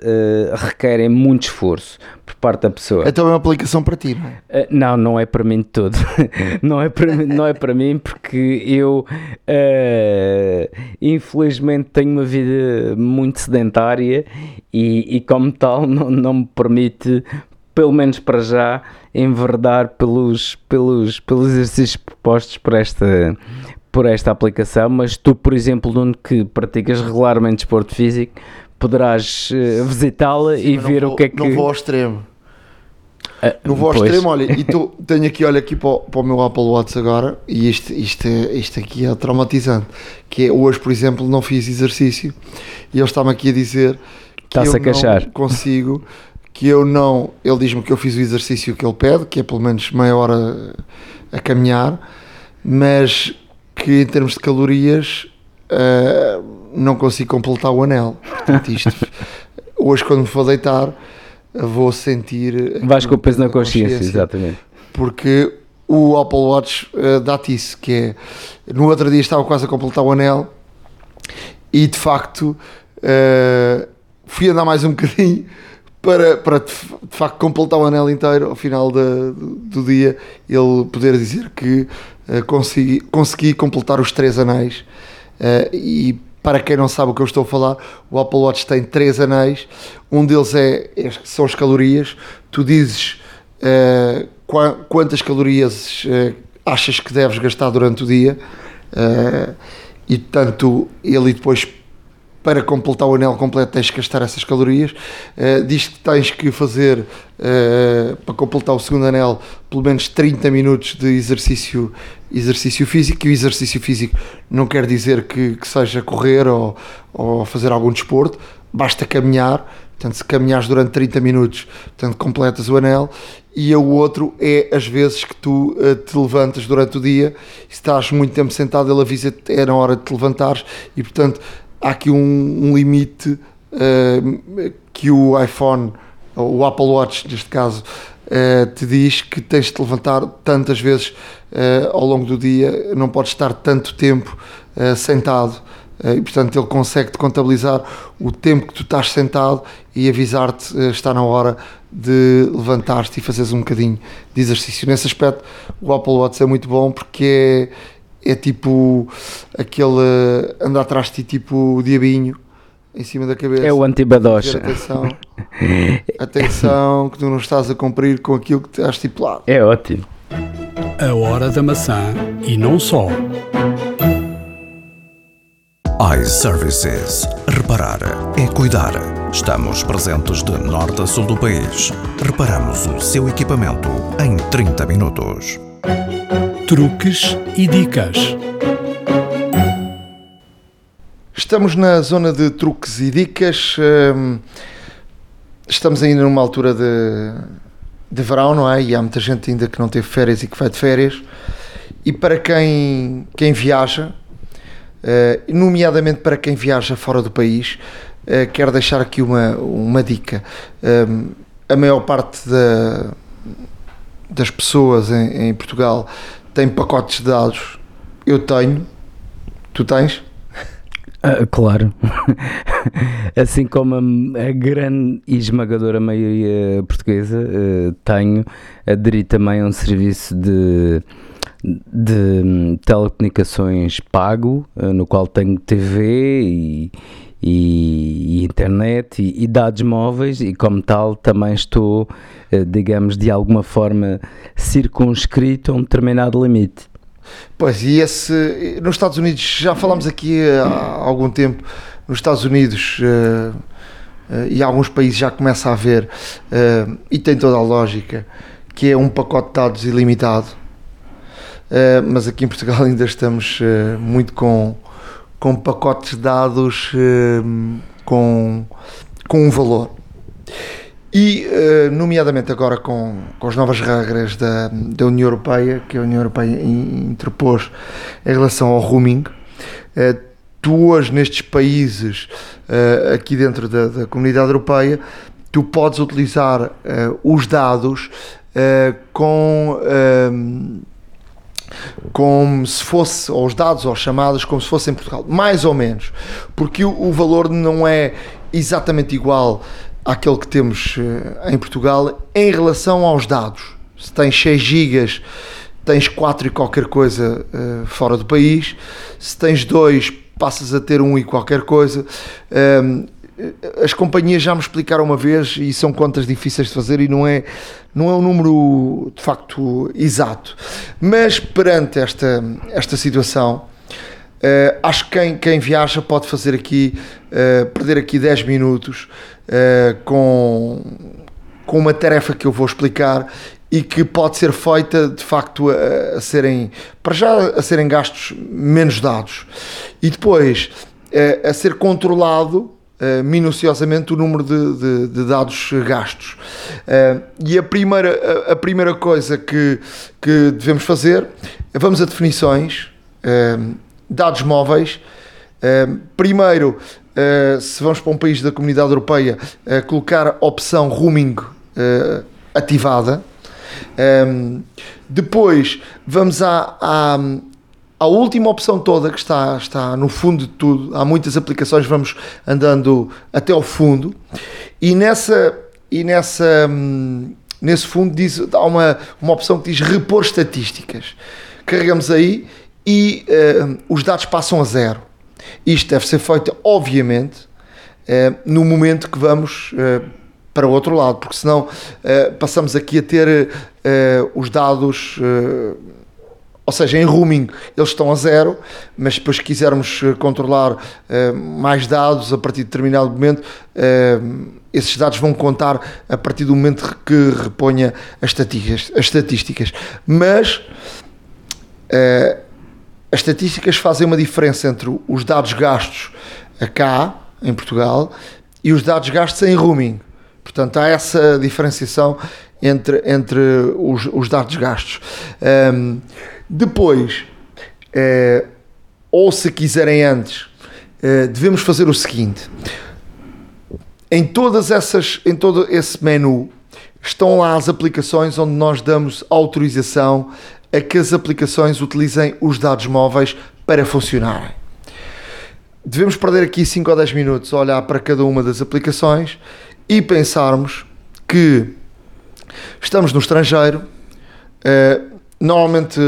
requerem muito esforço por parte da pessoa. Então é uma aplicação para ti, não é? não, não é para mim de todo. não, é para, não é para mim porque eu, infelizmente, tenho uma vida muito sedentária e, e como tal, não, não me permite pelo menos para já, enverdar pelos, pelos, pelos exercícios propostos por esta, por esta aplicação, mas tu, por exemplo, Nuno, que praticas regularmente desporto físico, poderás uh, visitá-la e ver vou, o que é que. Não vou ao extremo. Uh, não vou ao pois. extremo, olha, e tô, tenho aqui, olha, aqui para o, para o meu Apple Watch agora, e isto, isto, é, isto aqui é traumatizante, que é hoje, por exemplo, não fiz exercício, e ele está-me aqui a dizer que Está-se eu a queixar. não consigo, que eu não, ele diz-me que eu fiz o exercício que ele pede, que é pelo menos meia hora a caminhar, mas que em termos de calorias uh, não consigo completar o anel. Portanto, isto, hoje quando me for deitar vou sentir Vais com o peso na consciência, exatamente. porque o Apple Watch uh, dá-te isso, que é no outro dia estava quase a completar o anel e de facto uh, fui andar mais um bocadinho para, para de, facto completar o anel inteiro ao final do, dia ele poder dizer que uh, consegui, consegui completar os três anéis Uh, e para quem não sabe o que eu estou a falar, o Apple Watch tem três anéis. Um deles é, é- são as calorias. Tu dizes uh, qua- quantas calorias achas que deves gastar durante o dia, e portanto, ele depois para completar o anel completo tens que gastar essas calorias. Uh, diz que tens que fazer uh, para completar o segundo anel pelo menos 30 minutos de exercício, exercício físico. E o exercício físico não quer dizer que, que seja correr ou, ou fazer algum desporto, basta caminhar. Portanto, se caminhares durante 30 minutos, portanto, completas o anel. E o outro é as vezes que tu uh, te levantas durante o dia. Se estás muito tempo sentado, ele avisa-te é na hora de te levantares e, portanto, há aqui um, um limite uh, que o iPhone, o Apple Watch neste caso, uh, te diz que tens de te levantar tantas vezes uh, ao longo do dia, não podes estar tanto tempo sentado. E portanto ele consegue-te contabilizar o tempo que tu estás sentado e avisar-te está na hora de levantar-te e fazeres um bocadinho de exercício. Nesse aspecto, o Apple Watch é muito bom porque é, é tipo aquele uh, anda atrás de ti, tipo diabinho em cima da cabeça. É o antibadocha. Atenção, atenção, que tu não estás a cumprir com aquilo que estás estipulado. É ótimo. A hora da maçã e não só. iServices. Reparar é cuidar. Estamos presentes de norte a sul do país. Reparamos o seu equipamento em 30 minutos. Truques e dicas. Estamos na zona de truques e dicas. hum, Estamos ainda numa altura de, de verão, não é? E há muita gente ainda que não teve férias e que vai de férias. E para quem, quem viaja, eh, nomeadamente para quem viaja fora do país, eh, quero deixar aqui uma, uma dica. Hum, a maior parte da, das pessoas em, em Portugal tem pacotes de dados. Eu tenho. Tu tens? Ah, claro. assim como a, a grande e esmagadora maioria portuguesa, eh, tenho aderido também a um serviço de, de hum, telecomunicações pago, eh, no qual tenho TV e- e internet e, e dados móveis, e como tal também estou, eh, digamos, de alguma forma circunscrito a um determinado limite. Pois, e esse. Nos Estados Unidos, já falámos aqui há algum tempo, nos Estados Unidos eh, eh, e alguns países já começa a haver, eh, e tem toda a lógica, que é um pacote de dados ilimitado. Eh, mas aqui em Portugal ainda estamos eh, muito com, com pacotes de dados eh, com, com um valor. E, eh, nomeadamente agora com, com as novas regras da, da União Europeia, que a União Europeia in- interpôs em relação ao roaming, eh, tu hoje nestes países eh, aqui dentro da, da comunidade europeia, tu podes utilizar os dados com... como se fosse, ou os dados as chamadas, como se fosse em Portugal, mais ou menos, porque o, o valor não é exatamente igual àquele que temos eh, em Portugal em relação aos dados. Se tens 6 gigas, tens 4 e qualquer coisa eh, fora do país, se tens 2, passas a ter 1 e qualquer coisa. Ehm, as companhias já me explicaram uma vez e são contas difíceis de fazer e não é, não é um número de facto exato. Mas perante esta, esta situação, Uh, acho que quem, quem viaja pode fazer aqui, uh, perder aqui 10 minutos uh, com, com uma tarefa que eu vou explicar e que pode ser feita de facto a, a serem, para já a serem gastos menos dados e depois a ser controlado Uh, minuciosamente o número de, de, de dados gastos. Uh, e a primeira, a, a, primeira coisa que, que devemos fazer, vamos a definições, uh, dados móveis. primeiro, se vamos para um país da comunidade europeia, colocar opção roaming ativada. depois, vamos à, à a última opção toda que está, está no fundo de tudo, há muitas aplicações, vamos andando até ao fundo, e nessa, e nessa hum, nesse fundo diz, há uma, uma opção que diz repor estatísticas. Carregamos aí e uh, os dados passam a zero. Isto deve ser feito, obviamente, uh, no momento que vamos uh, para o outro lado, porque senão passamos aqui a ter os dados ou seja, em roaming eles estão a zero, mas depois quisermos eh, controlar uh, mais dados a partir de determinado momento, uh, esses dados vão contar a partir do momento que reponha as estatísticas. As estatísticas. Mas as estatísticas fazem uma diferença entre os dados gastos cá, em Portugal, e os dados gastos em roaming. Portanto, há essa diferenciação entre, entre os, os dados gastos. Um, depois, eh, ou se quiserem antes, eh, devemos fazer o seguinte: em todas essas, em todo esse menu, estão lá as aplicações onde nós damos autorização a que as aplicações utilizem os dados móveis para funcionarem. Devemos perder aqui 5 ou 10 minutos a olhar para cada uma das aplicações e pensarmos que estamos no estrangeiro, uh, Normalmente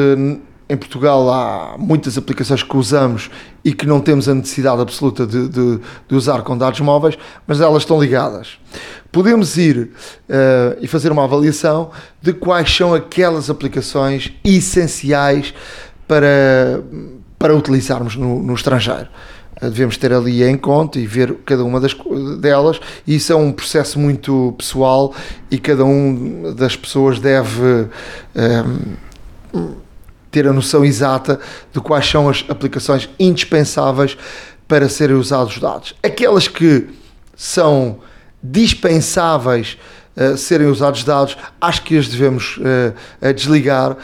em Portugal há muitas aplicações que usamos e que não temos a necessidade absoluta de, de, de usar com dados móveis, mas elas estão ligadas. Podemos ir uh, e fazer uma avaliação de quais são aquelas aplicações essenciais para, para utilizarmos no, no estrangeiro eh, devemos ter ali em conta e ver cada uma das, delas. Isso é um processo muito pessoal e cada um das pessoas deve. Eh, ter a noção exata de quais são as aplicações indispensáveis para serem usados os dados. Aquelas que são dispensáveis uh, serem usados dados, acho que as devemos uh, desligar. Uh,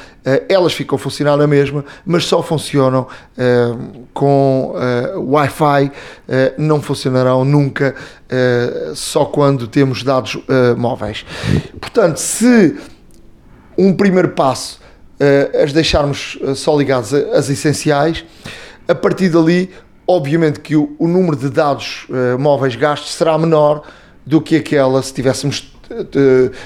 elas ficam a funcionar na mesma, mas só funcionam com Wi-Fi, não funcionarão nunca só quando temos dados móveis. Portanto, se um primeiro passo as deixarmos eh, só ligados às essenciais. A partir dali, obviamente que o, o número de dados uh, móveis gastos será menor do que aquela se tivéssemos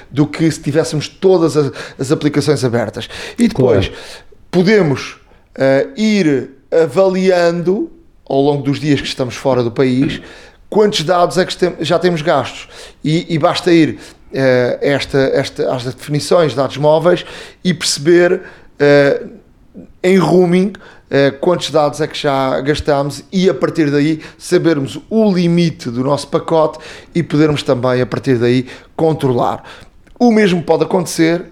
do que se tivéssemos todas as, as aplicações abertas. E depois claro. podemos uh, ir avaliando ao longo dos dias que estamos fora do país quantos dados é que já temos gastos e, e basta ir esta, esta, as definições de dados móveis e perceber uh, em roaming uh, quantos dados é que já gastamos e a partir daí sabermos o limite do nosso pacote e podermos também a partir daí controlar. O mesmo pode acontecer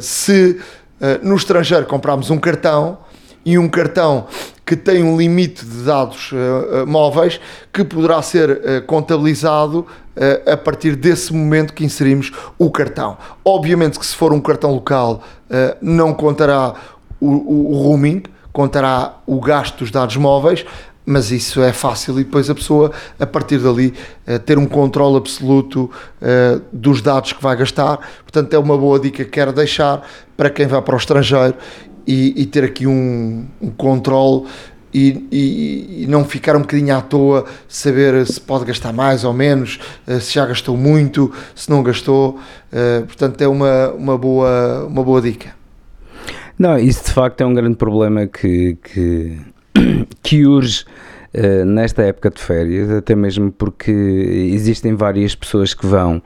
se no estrangeiro comprarmos um cartão e um cartão que tem um limite de dados uh, uh, móveis que poderá ser uh, contabilizado a partir desse momento que inserimos o cartão. Obviamente que se for um cartão local não contará o, o, o roaming, contará o gasto dos dados móveis, mas isso é fácil e depois a pessoa, a partir dali, ter um controle absoluto dos dados que vai gastar. Portanto, é uma boa dica que quero deixar para quem vai para o estrangeiro e, e ter aqui um, um controle e, e, e, não ficar um bocadinho à toa, saber se pode gastar mais ou menos, eh, se já gastou muito, se não gastou. Uh, portanto, é uma, uma, boa, uma boa dica. Não, isso de facto é um grande problema que, que, que urge uh, nesta época de férias, até mesmo porque existem várias pessoas que vão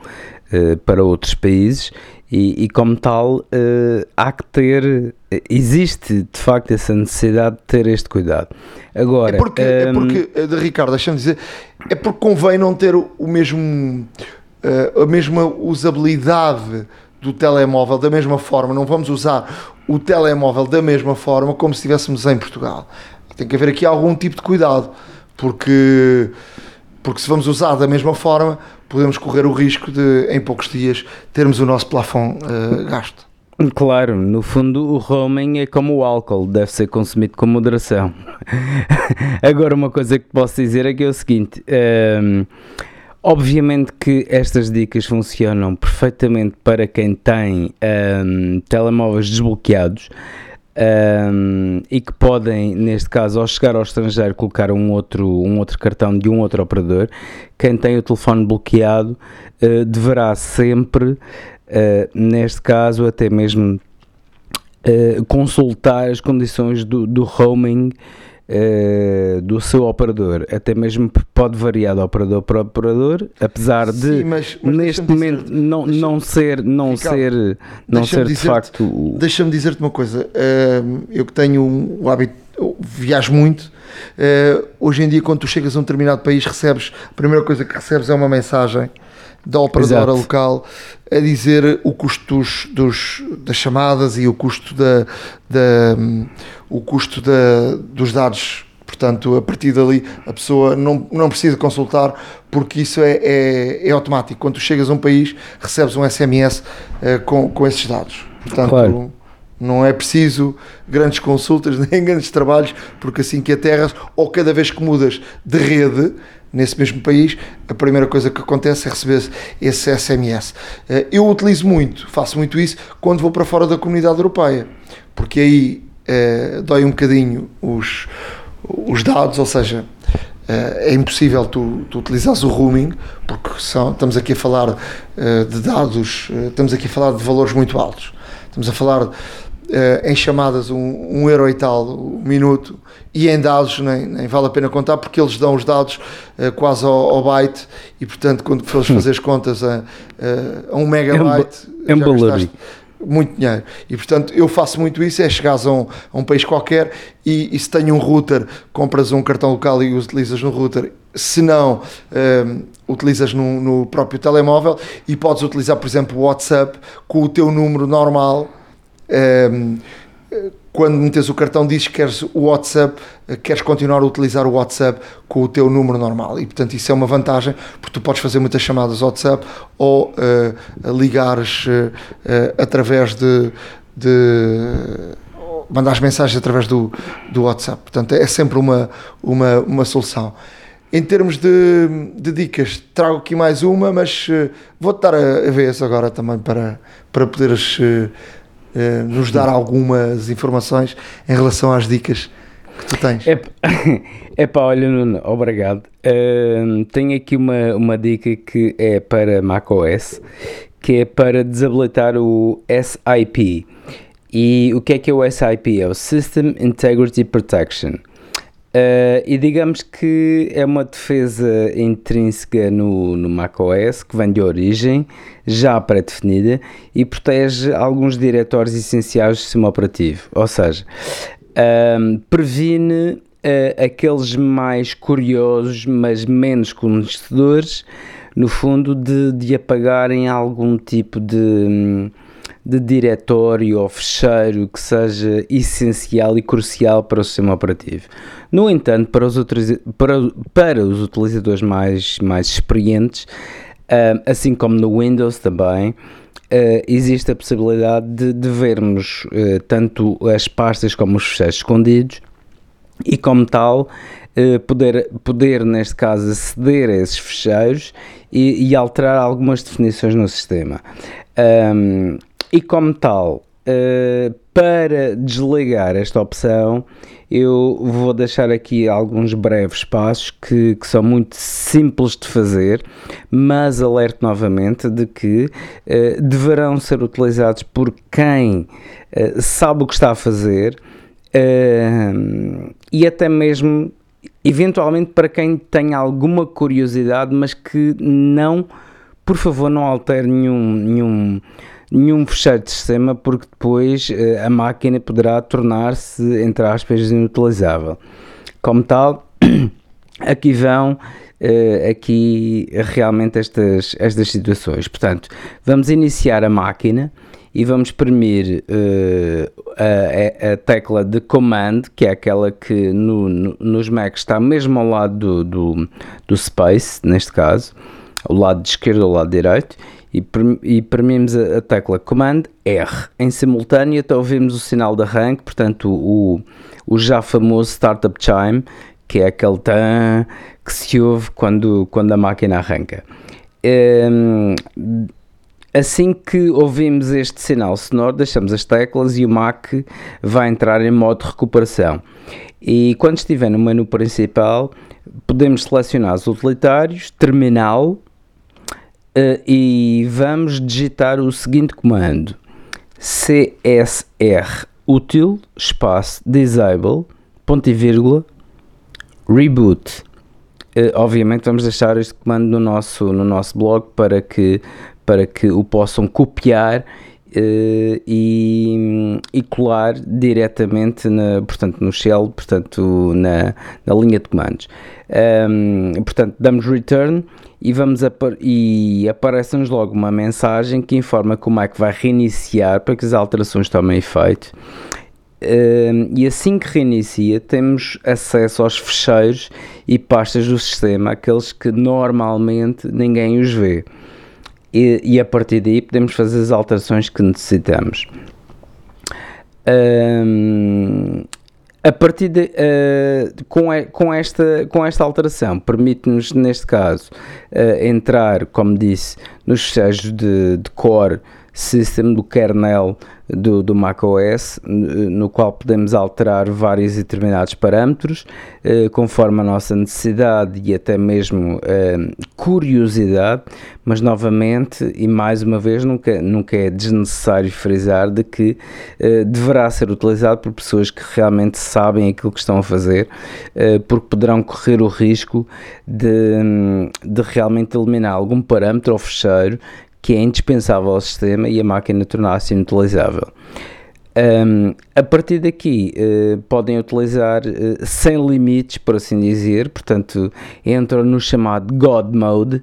uh, para outros países e, e como tal uh, há que ter, existe de facto essa necessidade de ter este cuidado. Agora, é porque, um, é porque Ricardo, deixa-me dizer, é porque convém não ter o mesmo, a mesma usabilidade do telemóvel da mesma forma, não vamos usar o telemóvel da mesma forma como se estivéssemos em Portugal. Tem que haver aqui algum tipo de cuidado, porque, porque se vamos usar da mesma forma, podemos correr o risco de, em poucos dias, termos o nosso plafond uh, gasto. Claro, no fundo o roaming é como o álcool, deve ser consumido com moderação. Agora, uma coisa que posso dizer é que é o seguinte: ehm, obviamente que estas dicas funcionam perfeitamente para quem tem ehm, telemóveis desbloqueados um, e que podem, neste caso, ao chegar ao estrangeiro, colocar um outro, um outro cartão de um outro operador. Quem tem o telefone bloqueado uh, deverá sempre, uh, neste caso, até mesmo uh, consultar as condições do, do roaming uh, do seu operador, até mesmo pode variar de operador para operador, apesar de Sim, mas, mas neste momento dizer, não, não ser, não ser, não ser de facto. Deixa-me dizer-te uma coisa, uh, eu que tenho o hábito, viajo muito. Uh, hoje em dia, quando tu chegas a um determinado país, recebes a primeira coisa que recebes é uma mensagem da operadora Exato. local a dizer o custo dos, dos, das chamadas e o custo da, da o custo da, dos dados portanto a partir dali a pessoa não, não precisa consultar porque isso é, é, é automático quando tu chegas a um país recebes um SMS uh, eh, com, com esses dados portanto claro. não é preciso grandes consultas nem grandes trabalhos porque assim que aterras ou cada vez que mudas de rede nesse mesmo país, a primeira coisa que acontece é receber esse SMS. Eh, eu utilizo muito, faço muito isso quando vou para fora da comunidade europeia, porque aí é, dói um bocadinho os, os dados, ou seja, é, é impossível tu, tu utilizares o roaming, porque são, estamos aqui a falar de dados, estamos aqui a falar de valores muito altos. Estamos a falar uh, em chamadas um, um euro e tal o minuto e em dados nem, nem vale a pena contar porque eles dão os dados uh, quase ao, ao, byte e portanto quando fores fazer as contas a, a um megabyte é um, é muito dinheiro. E portanto eu faço muito isso, é chegares a um, a um país qualquer e, e, se tem um router, compras um cartão local e o utilizas no router. Se não, um, eh, utilizas no, no, próprio telemóvel e podes utilizar, por exemplo, o WhatsApp com o teu número normal Ehm, quando metes o cartão dizes que queres o WhatsApp, queres continuar a utilizar o WhatsApp com o teu número normal e portanto isso é uma vantagem porque tu podes fazer muitas chamadas WhatsApp ou uh, ligares uh, uh, através de, de mandar as mensagens através do, do WhatsApp. Portanto, é sempre uma, uma, uma solução. Em termos de, de dicas, trago aqui mais uma, mas vou-te dar a, a vez agora também para, para poderes uh, nos dar algumas informações em relação às dicas que tu tens. É, é pá, olha, Nuno, obrigado. Uh, tenho aqui uma, uma dica que é para macOS, que é para desabilitar o SIP. E o que é que é o SIP? É o System Integrity Protection. Uh, e digamos que é uma defesa intrínseca no, no macOS que vem de origem, já pré-definida, e protege alguns diretórios essenciais do sistema operativo. Ou seja, uh, previne uh, aqueles mais curiosos, mas menos conhecedores, no fundo, de, de apagarem algum tipo de. De diretório ou fecheiro que seja essencial e crucial para o sistema operativo. No entanto, para os, para, para os utilizadores mais, mais experientes, uh, assim como no Windows também, uh, existe a possibilidade de, de vermos uh, tanto as pastas como os fecheiros escondidos e, como tal, poder, poder, neste caso, aceder a esses fecheiros e, e alterar algumas definições no sistema. Um, e como tal, uh, para desligar esta opção, eu vou deixar aqui alguns breves passos que, que, são muito simples de fazer, mas alerto novamente de que uh, deverão ser utilizados por quem uh, sabe o que está a fazer e até mesmo, eventualmente, para quem tem alguma curiosidade, mas que não por favor não altere nenhum, nenhum, nenhum fecheiro de sistema porque depois uh, a máquina poderá tornar-se, entre aspas, inutilizável. Como tal, aqui vão uh, aqui realmente estas, estas situações. Portanto, vamos iniciar a máquina e vamos exprimir uh, a, a, tecla de Command, que é aquela que no, no, nos Macs está mesmo ao lado do, do, do Space, neste caso, ao lado esquerdo ao lado direito, e, premimos a, tecla Command R. Em simultâneo, até ouvimos o sinal de arranque, portanto, o, o já famoso Startup Chime, que é aquele tan que se ouve quando, quando a máquina arranca. Um, ehm, Assim que ouvimos este sinal sonoro, deixamos as teclas e o Mac vai entrar em modo recuperação. E quando estiver no menu principal, podemos selecionar os utilitários, terminal, uh, e vamos digitar o seguinte comando: CSR útil, espaço, disable, ponto e vírgula, reboot. Uh, obviamente vamos deixar este comando no nosso, no nosso blog para que para que o possam copiar e, e, colar diretamente na, portanto, no shell, portanto, na, na linha de comandos. Um, portanto, damos return e, vamos e aparece-nos logo uma mensagem que informa é que vai reiniciar para que as alterações tomem efeito. Um, e assim que reinicia, temos acesso aos fecheiros e pastas do sistema, aqueles que normalmente ninguém os vê e, e a partir daí podemos fazer as alterações que necessitamos. Um, a partir de, uh, com, com, esta, com esta alteração, permite-nos, neste caso, uh, entrar, como disse, nos fecheiros de, de core system do kernel do, do macOS, no qual podemos alterar vários e determinados parâmetros eh, conforme a nossa necessidade e até mesmo eh, curiosidade, mas novamente e mais uma vez nunca, nunca é desnecessário frisar de que eh, deverá ser utilizado por pessoas que realmente sabem aquilo que estão a fazer, eh, porque poderão correr o risco de, de realmente eliminar algum parâmetro ou fecheiro que é indispensável ao sistema e a máquina tornar-se inutilizável. Um, a partir daqui uh, podem utilizar uh, sem limites, por assim dizer, portanto entram no chamado God Mode,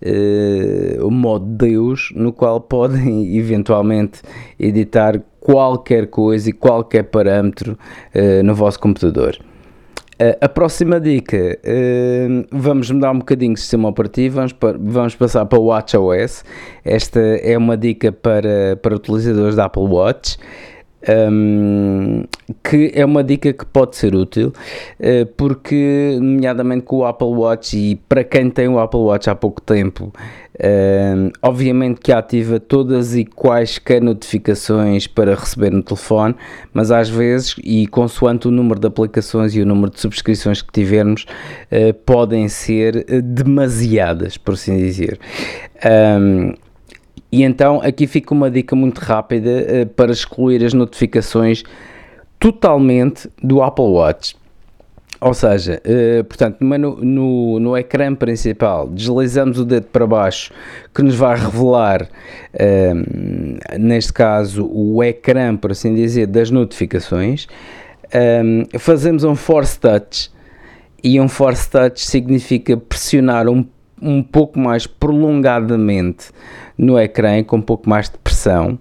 uh, o modo Deus, no qual podem eventualmente editar qualquer coisa e qualquer parâmetro no vosso computador. Uh, a próxima dica, uh, vamos mudar um bocadinho o sistema operativo, vamos, vamos passar para o WatchOS. Esta é uma dica para, para utilizadores da Apple Watch um, que é uma dica que pode ser útil, uh, porque, nomeadamente com o Apple Watch, e para quem tem o Apple Watch há pouco tempo, obviamente que ativa todas e quaisquer notificações para receber no telefone, mas às vezes, e consoante o número de aplicações e o número de subscrições que tivermos, uh, podem ser demasiadas, por assim dizer. Um, e então aqui fica uma dica muito rápida uh, para excluir as notificações totalmente do Apple Watch. Ou seja, uh, portanto, no, no, no, ecrã principal, deslizamos o dedo para baixo, que nos vai revelar, uh, neste caso, o ecrã, por assim dizer, das notificações. Um, fazemos um Force Touch, e um Force Touch significa pressionar um, um pouco mais prolongadamente no ecrã com um pouco mais de pressão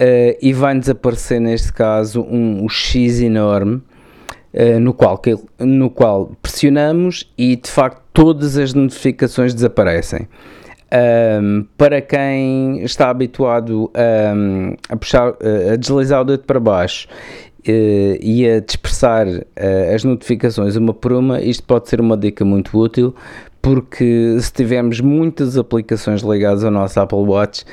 uh, e vai-nos aparecer neste caso um, um X enorme uh, no, qual, no qual pressionamos e de facto todas as notificações desaparecem. Um, para quem está habituado um, a puxar, uh, a deslizar o dedo para baixo uh, e a dispersar uh, as notificações uma por uma, isto pode ser uma dica muito útil porque se tivermos muitas aplicações ligadas ao nosso Apple Watch,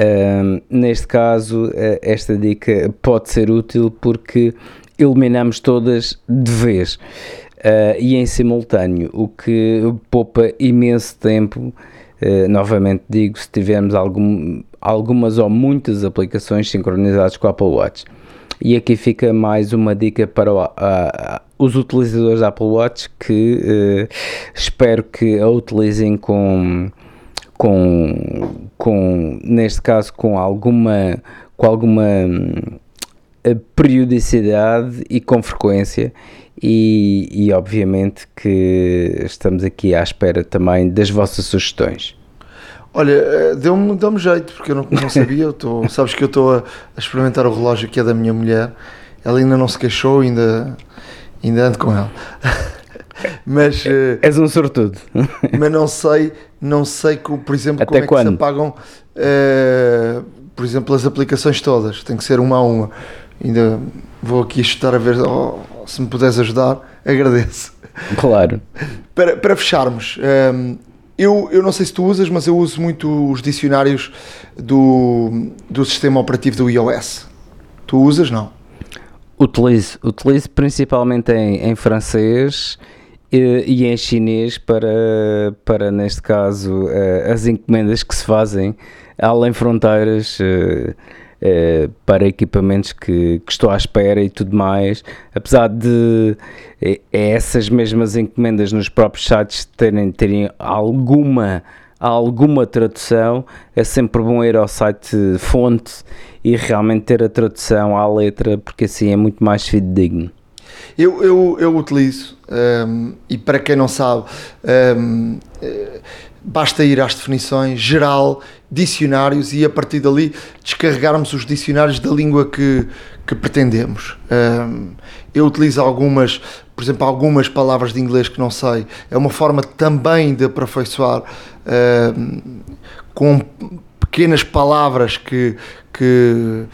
uh, neste caso, esta dica pode ser útil porque eliminamos todas de vez uh, e em simultâneo, o que poupa imenso tempo. novamente digo, se tivermos algum, algumas ou muitas aplicações sincronizadas com o Apple Watch. E aqui fica mais uma dica para o, os utilizadores da Apple Watch que uh, espero que a utilizem com, com, com, neste caso, com alguma, com alguma hum, periodicidade e com frequência. E, e obviamente que estamos aqui à espera também das vossas sugestões. Olha, eh, deu-me deu jeito, porque eu não, não sabia. Eu tô, sabes que eu estou a, a, experimentar o relógio que é da minha mulher. Ela ainda não se queixou, ainda, ainda ando com ela. mas é, és um sortudo. mas não sei, não sei, por exemplo, Até como quando? é que se apagam, uh, por exemplo, as aplicações todas. Tem que ser uma a uma. Ainda vou aqui chutar a ver oh, se me puderes ajudar, agradeço. Claro. Para, para fecharmos, um, eu, eu não sei se tu usas, mas eu uso muito os dicionários do, do sistema operativo do iOS. Tu usas, não? Utilizo, utilizo principalmente em, em francês e, e, em chinês para, para neste caso, uh, as encomendas que se fazem além fronteiras. Uh, para equipamentos que, que, estou à espera e tudo mais, apesar de uh, essas mesmas encomendas nos próprios sites terem, terem alguma alguma tradução, é sempre bom ir ao site fonte e realmente ter a tradução à letra, porque assim é muito mais fidedigno. Eu, eu, eu utilizo, um, ehm, e para quem não sabe, um, ehm, eh, basta ir às definições geral, dicionários e a partir dali descarregarmos os dicionários da língua que, que pretendemos. Um, eu utilizo algumas, por exemplo, algumas palavras de inglês que não sei. É uma forma também de aperfeiçoar um, com pequenas palavras que, que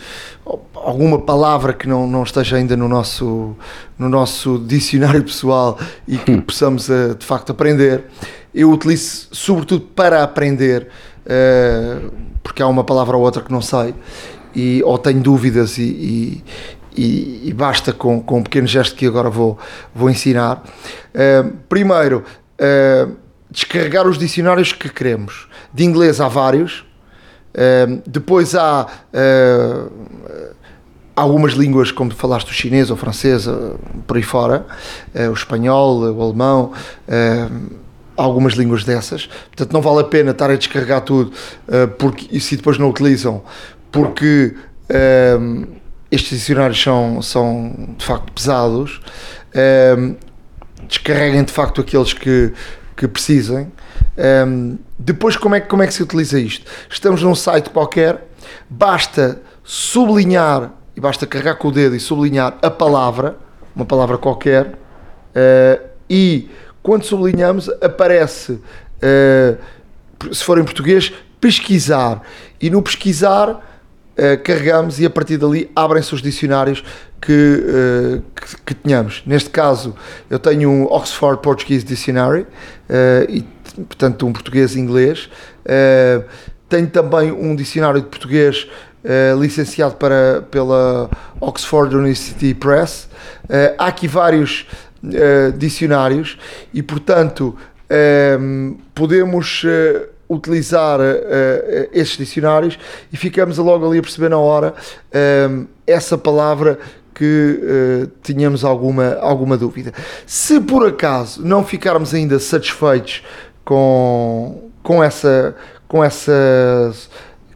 alguma palavra que não, não esteja ainda no nosso, no nosso dicionário pessoal e que hum. possamos uh, de facto aprender eu utilizo sobretudo para aprender, uh, porque há uma palavra ou outra que não sei, e, ou tenho dúvidas e, e, e basta com, com um pequeno gesto que agora vou, vou ensinar. Uh, primeiro, uh, descarregar os dicionários que queremos. De inglês há vários, depois há algumas línguas, como falaste, o chinês ou francês, por aí fora, o espanhol, o alemão algumas línguas dessas, portanto não vale a pena estar a descarregar tudo uh, porque, e se depois não utilizam, porque uh, estes dicionários são, são de facto pesados, uh, descarreguem de facto aqueles que, que precisem. depois, como é, como é que se utiliza isto? Estamos num site qualquer, basta sublinhar e basta carregar com o dedo e sublinhar a palavra, uma palavra qualquer, e quando sublinhamos, aparece, uh, se for em português, pesquisar. E no pesquisar, uh, carregamos e a partir dali abrem-se os dicionários que, uh, que, que, tenhamos. Neste caso, eu tenho um Oxford Portuguese Dictionary, e, portanto, um português e inglês. tenho também um dicionário de português licenciado para, pela Oxford University Press. há aqui vários uh, dicionários e, portanto, uh, podemos uh, utilizar esses dicionários e ficamos logo ali a perceber na hora essa palavra que uh, tínhamos alguma, alguma dúvida. Se por acaso não ficarmos ainda satisfeitos com, com, essa, com, essa,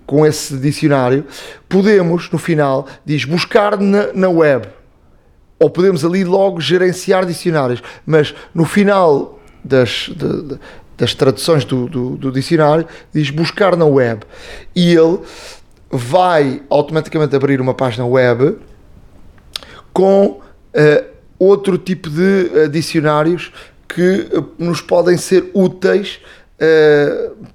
com esse dicionário, podemos, no final, diz buscar na, na web ou podemos ali logo gerenciar dicionários, mas no final das, de, de, das traduções do, do, do, dicionário diz buscar na web. E ele vai automaticamente abrir uma página web com uh, outro tipo de uh, dicionários que uh, nos podem ser úteis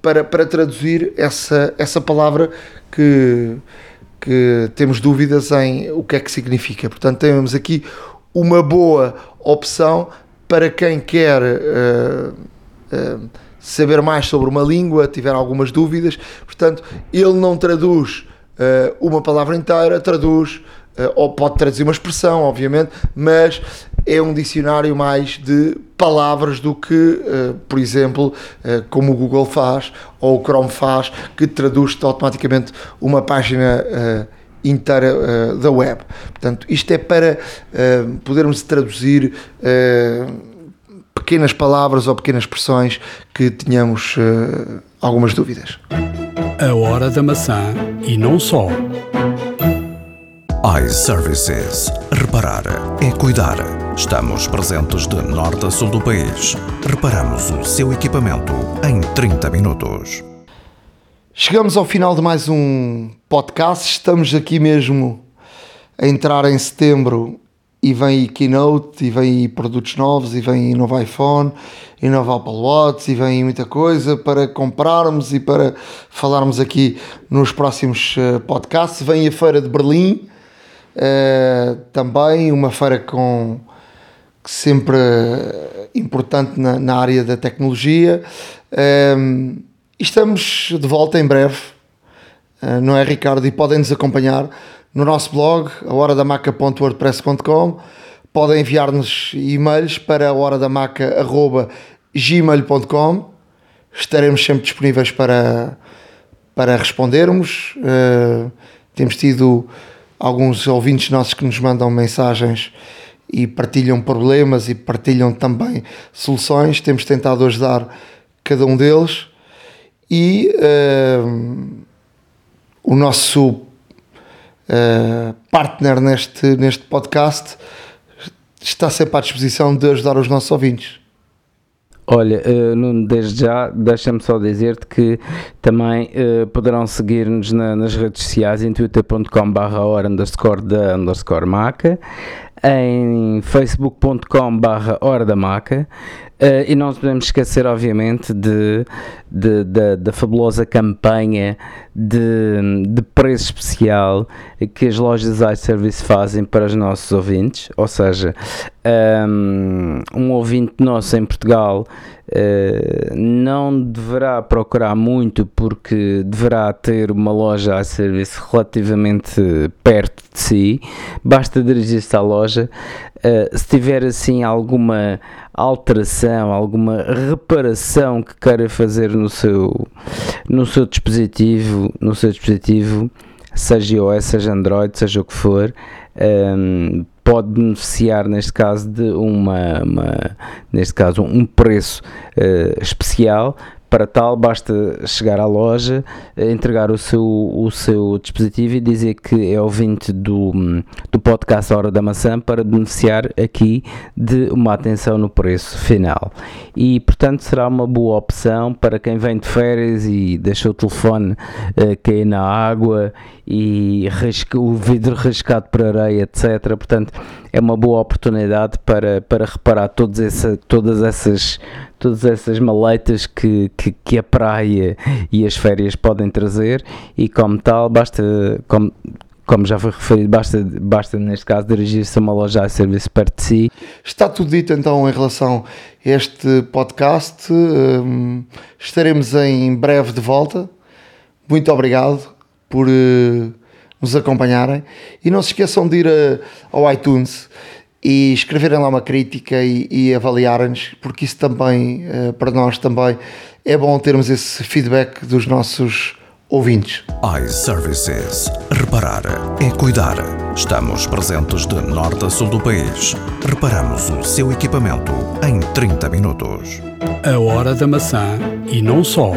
para, para traduzir essa, essa palavra que que temos dúvidas em o que é que significa. Portanto, temos aqui uma boa opção para quem quer uh, uh, saber mais sobre uma língua, tiver algumas dúvidas. Portanto, ele não traduz uh, uma palavra inteira, traduz, ou pode traduzir uma expressão, obviamente, mas é um dicionário mais de palavras do que, por exemplo, como o Google faz ou o Chrome faz, que traduz automaticamente uma página inteira uh, da web. Portanto, isto é para podermos traduzir pequenas palavras ou pequenas expressões que tínhamos uh, algumas dúvidas. A hora da maçã e não só iServices. Reparar é cuidar. Estamos presentes de norte a sul do país. Reparamos o seu equipamento em 30 minutos. Chegamos ao final de mais um podcast. Estamos aqui mesmo a entrar em setembro e vem aí Keynote, e vem aí produtos novos, e vem aí novo iPhone, e novo Apple Watch, e vem aí muita coisa para comprarmos e para falarmos aqui nos próximos eh, podcasts. Vem a Feira de Berlim, Uh, também uma feira com sempre importante na, na área da tecnologia. Uh, estamos de volta em breve, uh, não é Ricardo? E podem nos acompanhar no nosso blog, a horadamaca.wordpress.com. Podem enviar-nos e-mails para a horadamaca.gmail.com. Estaremos sempre disponíveis para, para respondermos. Uh, temos tido alguns ouvintes nossos que nos mandam mensagens e partilham problemas e partilham também soluções. Temos tentado ajudar cada um deles e uh, o nosso uh, partner neste, neste podcast está sempre à disposição de ajudar os nossos ouvintes. Olha, uh, Nuno, desde já, deixa-me só dizer-te que também uh, poderão seguir-nos na, nas redes sociais em twitter.com barra hora underscore da underscore maca, em facebook.com barra hora da maca, Uh, e não podemos esquecer, obviamente, de, de, de, da fabulosa campanha de, de preço especial que as lojas iService fazem para os nossos ouvintes. Ou seja, um, um ouvinte nosso em Portugal uh, não deverá procurar muito porque deverá ter uma loja iService relativamente perto de si. Basta dirigir-se à loja. Uh, se tiver assim alguma alteração, alguma reparação que queira fazer no seu, no seu dispositivo, no seu dispositivo, seja iOS, seja Android, seja o que for, um, pode beneficiar neste caso de uma, uma neste caso um preço uh, especial para tal, basta chegar à loja, entregar o seu, o seu dispositivo e dizer que é ouvinte do, do podcast Hora da Maçã para beneficiar aqui de uma atenção no preço final. E, portanto, será uma boa opção para quem vem de férias e deixa o telefone uh, cair na água e o vidro riscado por areia, etc. Portanto, é uma boa oportunidade para, para reparar todos essa, todas essas todas essas maletas que, que, que, a praia e as férias podem trazer e como tal basta como, como já foi referido, basta, basta neste caso dirigir-se a uma loja a serviço perto de si. Está tudo dito então em relação a este podcast. Um, estaremos em breve de volta. Muito obrigado por uh, nos acompanharem e não se esqueçam de ir uh, ao iTunes e escreverem lá uma crítica e, e avaliarem-nos, porque isso também, uh, para nós também, é bom termos esse feedback dos nossos ouvintes. iServices. Reparar é cuidar. Estamos presentes de norte a sul do país. Reparamos o seu equipamento em 30 minutos. A hora da maçã e não só.